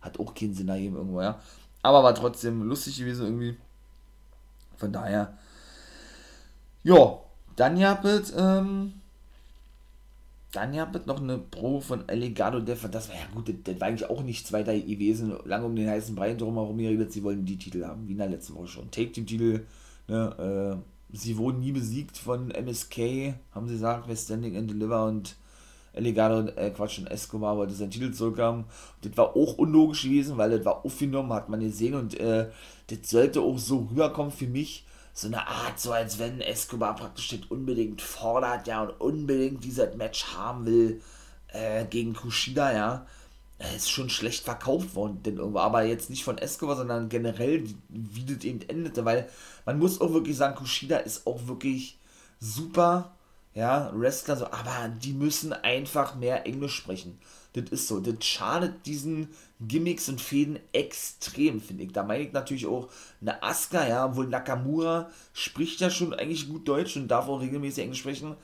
Hat auch keinen Sinn da eben irgendwo, ja. Aber war trotzdem lustig gewesen irgendwie. Von daher, ja, dann ja, ähm, dann ja bitte noch eine Pro von Elegado Def. Das war ja gut, das, das, war eigentlich auch nichts weiter gewesen. Lange um den heißen Brei drumherum geredet. Sie wollen die Titel haben, wie in der letzten Woche schon. Take Team Titel. Ne, äh, sie wurden nie besiegt von MSK, haben sie gesagt, bei Standing and Deliver und Elegado, äh, Quatsch, und Escobar wollte seinen Titel zurückhaben. Das war auch unlogisch gewesen, weil das war aufgenommen, hat man gesehen und äh, das sollte auch so rüberkommen für mich so eine Art, so als wenn Escobar praktisch das unbedingt fordert, ja, und unbedingt dieses Match haben will äh, gegen Kushida, ja. ist schon schlecht verkauft worden, denn irgendwo, aber jetzt nicht von Escobar, sondern generell, wie das eben endete, weil man muss auch wirklich sagen, Kushida ist auch wirklich super, ja, Wrestler, so, aber die müssen einfach mehr Englisch sprechen. Das ist so. Das schadet diesen Gimmicks und Fäden extrem, finde ich. Da meine ich natürlich auch eine Asuka, ja, obwohl Nakamura spricht ja schon eigentlich gut Deutsch und darf auch regelmäßig Englisch sprechen.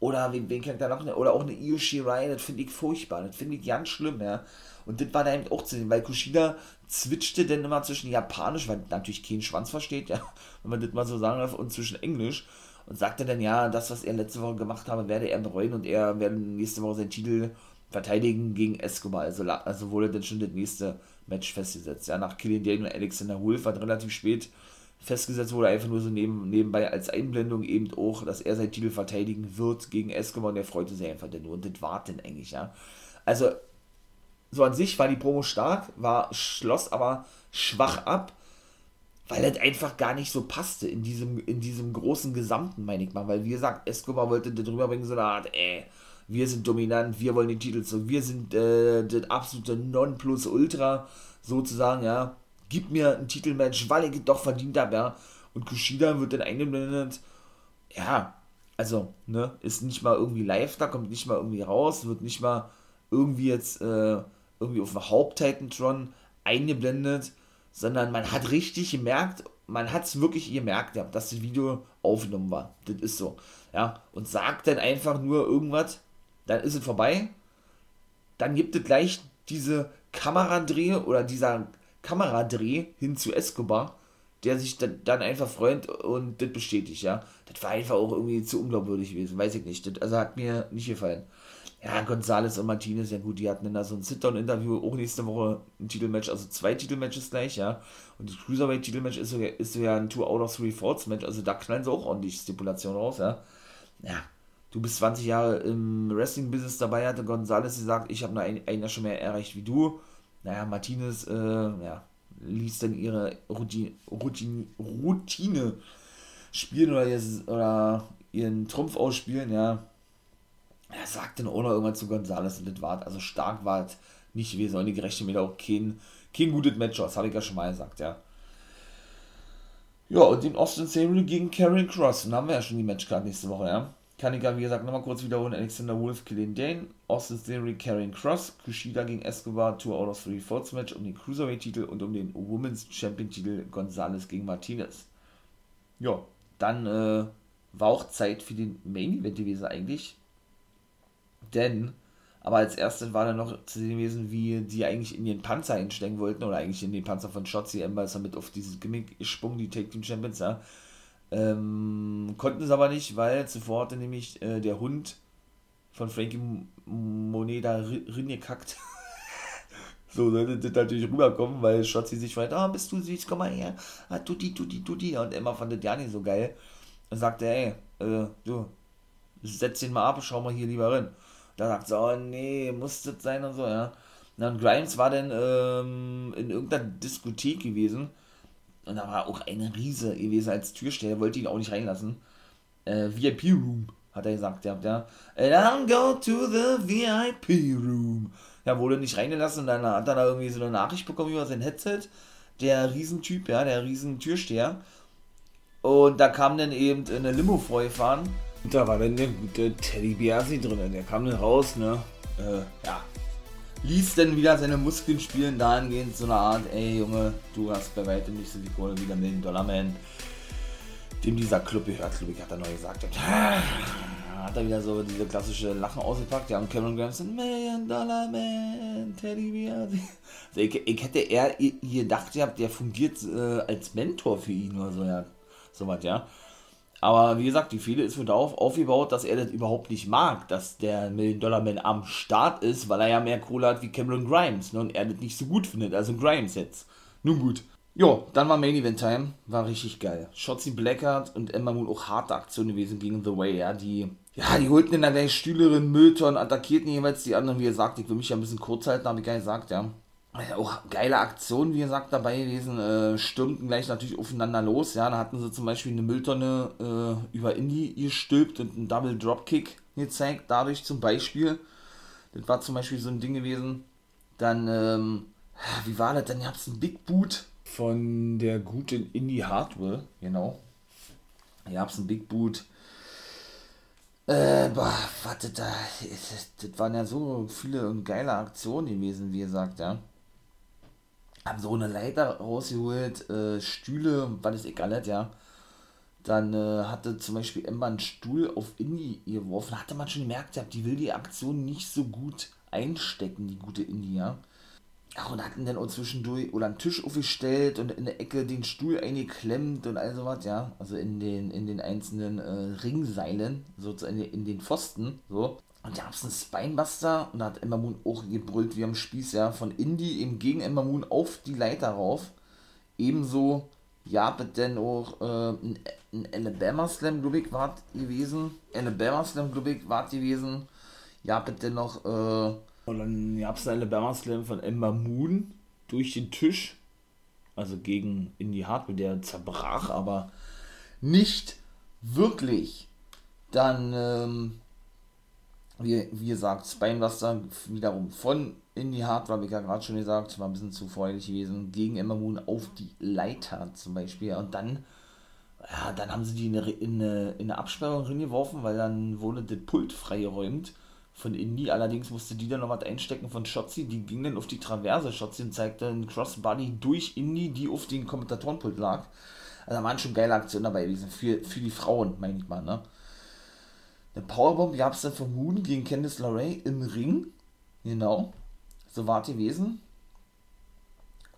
Oder wen, wen kennt da noch? Oder auch eine Io Shirai, das finde ich furchtbar. Das finde ich ganz schlimm, ja. Und das war da eben auch zu sehen, weil Kushida zwitschte dann immer zwischen Japanisch, weil natürlich keinen Schwanz versteht, ja, wenn man das mal so sagen darf, und zwischen Englisch. Und sagte dann, ja, das, was er letzte Woche gemacht habe, werde er bereuen und er werde nächste Woche seinen Titel verteidigen gegen Escobar. Also, also wurde dann schon das nächste Match festgesetzt. Ja, nach Killian Daniel und Alexander Wolf hat relativ spät festgesetzt wurde, einfach nur so neben, nebenbei als Einblendung eben auch, dass er seinen Titel verteidigen wird gegen Escobar und er freute sich einfach nur. Und das war denn eigentlich, ja. Also, so an sich war die Promo stark, war, schloss aber schwach ab, weil das einfach gar nicht so passte in diesem, in diesem großen Gesamten, meine ich mal. Weil, wie gesagt, Escobar wollte das rüberbringen, so eine Art, ey, wir sind dominant, wir wollen die Titel so, wir sind äh, das absolute Nonplusultra, sozusagen, ja gib mir ein Titelmatch, weil ich doch verdient habe, ja. Und Kushida wird dann eingeblendet, ja, also, ne, ist nicht mal irgendwie live da, kommt nicht mal irgendwie raus, wird nicht mal irgendwie jetzt äh, irgendwie auf dem Haupt-Titantron eingeblendet, sondern man hat richtig gemerkt, man hat es wirklich gemerkt, ja, dass das Video aufgenommen war. Das ist so. Ja, und sagt dann einfach nur irgendwas, dann ist es vorbei. Dann gibt es gleich diese Kameradreh oder dieser Kameradreh hin zu Escobar, der sich dann, einfach freut und das bestätigt, ja. Das war einfach auch irgendwie zu unglaubwürdig gewesen, weiß ich nicht. Das, also hat mir nicht gefallen. Ja, Gonzales und Martinez, ja gut, die hatten dann da so ein Sit-Down-Interview, auch nächste Woche ein Titelmatch, also zwei Titelmatches gleich, ja. Und das Cruiserweight-Titelmatch ist ist ja ein Two out of Three Falls Match, also da knallen sie auch ordentlich Stipulation raus, ja. Ja, du bist 20 Jahre im Wrestling-Business dabei, hatte Gonzales gesagt, ich habe nur ein, ein Jahr schon mehr erreicht wie du naja, Martinez äh, ja, ließ dann ihre Routine, Routine, Routine spielen oder, jetzt, oder ihren Trumpf ausspielen, ja. Er sagte dann auch noch irgendwann zu Gonzales und das war, also stark war es nicht gewesen, und die gerechnet mir auch kein, kein gutes Match aus, habe ich ja schon mal gesagt, ja. Ja, und den Austin Theory gegen Karen Cross, dann haben wir ja schon die Matchcard nächste Woche, ja kann ich ja, wie gesagt, nochmal kurz wiederholen. Alexander Wolf, Killian Dane, Austin Theory, Karrion Cross, Kushida gegen Escobar, Two out of Three Falls Match um den Cruiserweight-Titel und um den Women's Champion-Titel Gonzalez gegen Martinez. Ja, dann äh, war auch Zeit für den Main Event gewesen eigentlich. Denn, aber als erstes war dann noch zu sehen gewesen, wie die eigentlich in den Panzer einsteigen wollten oder eigentlich in den Panzer von Shotzi Ember ist damit auf dieses Gimmick gesprungen, die Take Team Champions, ja ähm, konnten es aber nicht, weil zuvor hatte nämlich äh, der Hund von Frankie Moneda reingekackt. so sollte das natürlich rüberkommen, weil Schotzi sich fragt, ah, bist du süß, komm mal her, ah, tutti, tutti, tutti. Und Emma fand das ja nicht so geil. Und sagte, ey, äh, du, setz den mal ab, schau mal hier lieber rein. Da sagt sie, oh nee, muss das sein und so, ja. Und dann Grimes war dann ähm, in irgendeiner Diskothek gewesen und da war auch eine Riese gewesen als Türsteher, wollte ihn auch nicht reinlassen. Äh, VIP-Room, hat er gesagt, ja. ja. And I'll go to the VIP-Room. Ja, wurde nicht reingelassen und dann hat er da irgendwie so eine Nachricht bekommen über sein Headset. Der Riesentyp, ja, der Riesentürsteher. Und da kam dann eben eine Limo vorgefahren. Und da war dann der gute Teddy Biasi drin. Der kam dann raus, ne? Äh, ja, ließ dann wieder seine Muskeln spielen, dahingehend so eine Art, ey Junge, du hast bei weitem nicht so die Kohle wie der Million Dollar Man, dem dieser Club gehört, glaube ich, hat er neu gesagt. Und, hat er wieder so diese klassische Lachen ausgepackt, ja, und Cameron Graham so, Million Dollar Man, Teddy Bear. Also ich, ich hätte eher gedacht, der fungiert äh, als Mentor für ihn oder so, ja, sowas, ja. Aber wie gesagt, die Fehde ist wohl darauf aufgebaut, dass er das überhaupt nicht mag, dass der Million-Dollar-Man am Start ist, weil er ja mehr Kohle hat wie Cameron Grimes ne, und er das nicht so gut findet, also Grimes jetzt. Nun gut. Jo, dann war Main Event Time, war richtig geil. Shotzi Blackheart und Emma Moon auch harte Aktion gewesen gegen The Way, ja, die, ja, die holten in der Stühlerin Müllton, attackierten jeweils die anderen, wie gesagt, ich will mich ja ein bisschen kurz halten, habe ich gar nicht gesagt, ja auch geile Aktionen, wie gesagt, dabei gewesen, äh, stürmten gleich natürlich aufeinander los, ja, da hatten sie zum Beispiel eine Mülltonne äh, über Indie gestülpt und einen Double Dropkick gezeigt, dadurch zum Beispiel, das war zum Beispiel so ein Ding gewesen, dann, ähm, wie war das, dann gab es einen Big Boot von der guten Indie Hardware, genau, hier gab es einen Big Boot, äh, boah, warte, da, das, das waren ja so viele und geile Aktionen gewesen, wie gesagt, ja haben so eine Leiter rausgeholt, äh, Stühle, was ist egal, ja. Dann äh, hatte zum Beispiel Emma einen Stuhl auf Indie geworfen. Hatte man schon gemerkt, die will die Aktion nicht so gut einstecken, die gute Indie, ja. Ach, und hatten dann auch zwischendurch oder einen Tisch aufgestellt und in der Ecke den Stuhl eingeklemmt und all sowas, ja. Also in den, in den einzelnen äh, Ringseilen, sozusagen in den Pfosten, so. Und da gab es einen Spinebuster und da hat Emma Moon auch gebrüllt wie am Spieß, ja. Von Indie eben gegen Emma Moon auf die Leiter rauf. Ebenso, ja, denn auch äh, ein, ein Alabama Slam, glaube ich, war gewesen. Alabama Slam, glaube ich, war gewesen. Ja, bitte noch, äh, und dann gab es eine Alabama Slam von Emma Moon durch den Tisch. Also gegen Indie Hartwell, der zerbrach, aber nicht wirklich. Dann, ähm, wie, wie gesagt, Spinebuster wiederum von Indie habe ich ja gerade schon gesagt, war ein bisschen zu freudig gewesen, gegen Emma Moon auf die Leiter zum Beispiel. Und dann, ja, dann haben sie die in eine, in eine, in eine Absperrung reingeworfen, weil dann wurde das Pult freigeräumt von Indy. Allerdings musste die dann noch was einstecken von Shotzi. Die ging dann auf die Traverse. Shotzi und zeigte einen Crossbody durch Indy, die auf den Kommentatorenpult lag. Also da waren schon geile Aktionen dabei gewesen. Für, für die Frauen, meine ich mal, ne? Eine Powerbomb gab es dann von Moon gegen Candice LeRae im Ring. Genau. So war die gewesen.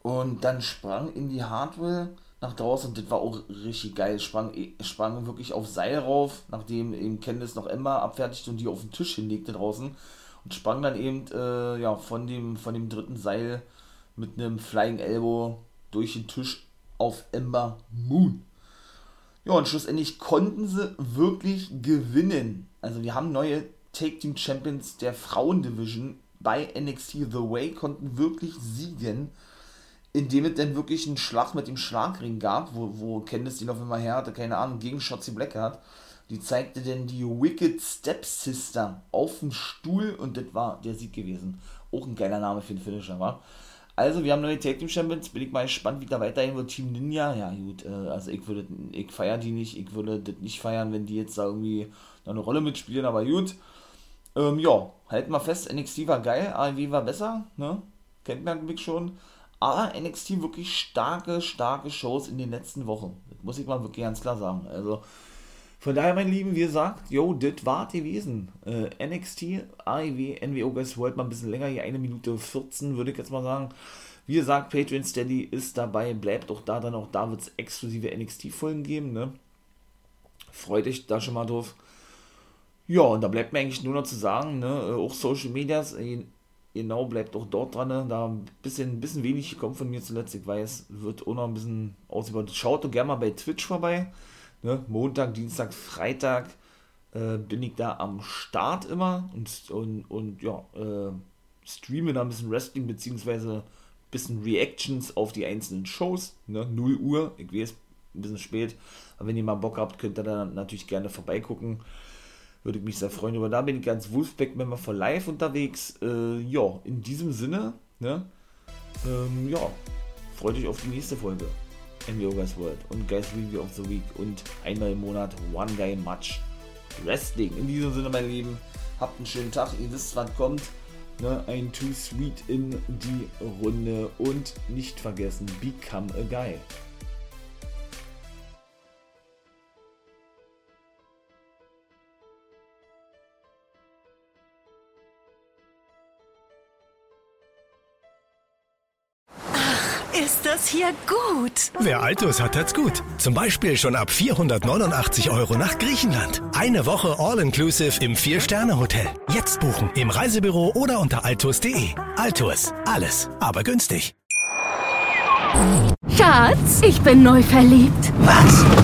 Und dann sprang Indy Hardwell nach draußen und das war auch richtig geil. Sprang, sprang wirklich auf Seil rauf, nachdem eben Candice noch Emma abfertigte und die auf den Tisch hinlegte draußen und sprang dann eben äh, ja, von, dem, von dem dritten Seil mit einem Flying Elbow durch den Tisch auf Ember Moon. Ja, und schlussendlich konnten sie wirklich gewinnen. Also wir haben neue Take Team Champions der Frauendivision bei NXT The Way, konnten wirklich siegen indem es dann wirklich einen Schlag mit dem Schlagring gab, wo, wo Candice ihn auf einmal her hatte, keine Ahnung, gegen Shotzi Blackheart. Die zeigte dann die Wicked Step Sister auf dem Stuhl und das war der Sieg gewesen. Auch ein geiler Name für den Finisher, war. Also, wir haben neue Tag Team Champions. Bin ich mal gespannt, wie da weiterhin wird. Team Ninja, ja, gut. Äh, also, ich würde, ich feiere die nicht. Ich würde das nicht feiern, wenn die jetzt da irgendwie noch eine Rolle mitspielen, aber gut. Ähm, ja, halten wir fest. NXT war geil. AEW war besser, ne? Kennt man mich schon. Aber NXT wirklich starke, starke Shows in den letzten Wochen. Das muss ich mal wirklich ganz klar sagen. Also von daher, mein Lieben, wie gesagt, yo, das war gewesen. Äh, NXT, AEW, NWO Guys World mal ein bisschen länger, hier eine Minute 14, würde ich jetzt mal sagen. Wie gesagt, Patreon Steady ist dabei, bleibt auch da, dann auch da wird es exklusive NXT-Folgen geben, ne? Freut euch da schon mal drauf. Ja, und da bleibt mir eigentlich nur noch zu sagen, ne, äh, auch Social Medias, genau, bleibt auch dort dran. Ne? Da ein bisschen, bisschen wenig gekommen von mir zuletzt. Ich weiß, wird auch noch ein bisschen ausgebaut. Schaut doch gerne mal bei Twitch vorbei. Ne? Montag, Dienstag, Freitag äh, bin ich da am Start immer und, und, und ja, äh, streame da ein bisschen Wrestling beziehungsweise ein bisschen Reactions auf die einzelnen Shows. Ne? 0 Uhr, ich weiß, ein bisschen spät. Aber wenn ihr mal Bock habt, könnt ihr da natürlich gerne vorbeigucken. Würde ich mich sehr freuen. Aber da bin ich ganz Wolfpack-Member for Live unterwegs. Äh, ja, in diesem Sinne, ne? Ähm, ja, freut euch auf die nächste Folge. NWO Guys World und Guys Review of the Week und einmal im Monat One Guy Match Wrestling. In diesem Sinne, mein Lieben, habt einen schönen Tag. Ihr wisst, was kommt. Ne? Ein Too Sweet in die Runde und nicht vergessen, Become a Guy. Das hier gut? Wer Altus hat, hat's gut. Zum Beispiel schon ab 489 Euro nach Griechenland. Eine Woche All-Inclusive im Vier-Sterne-Hotel. Jetzt buchen im Reisebüro oder unter altus.de. Altus, alles, aber günstig. Schatz, ich bin neu verliebt. Was?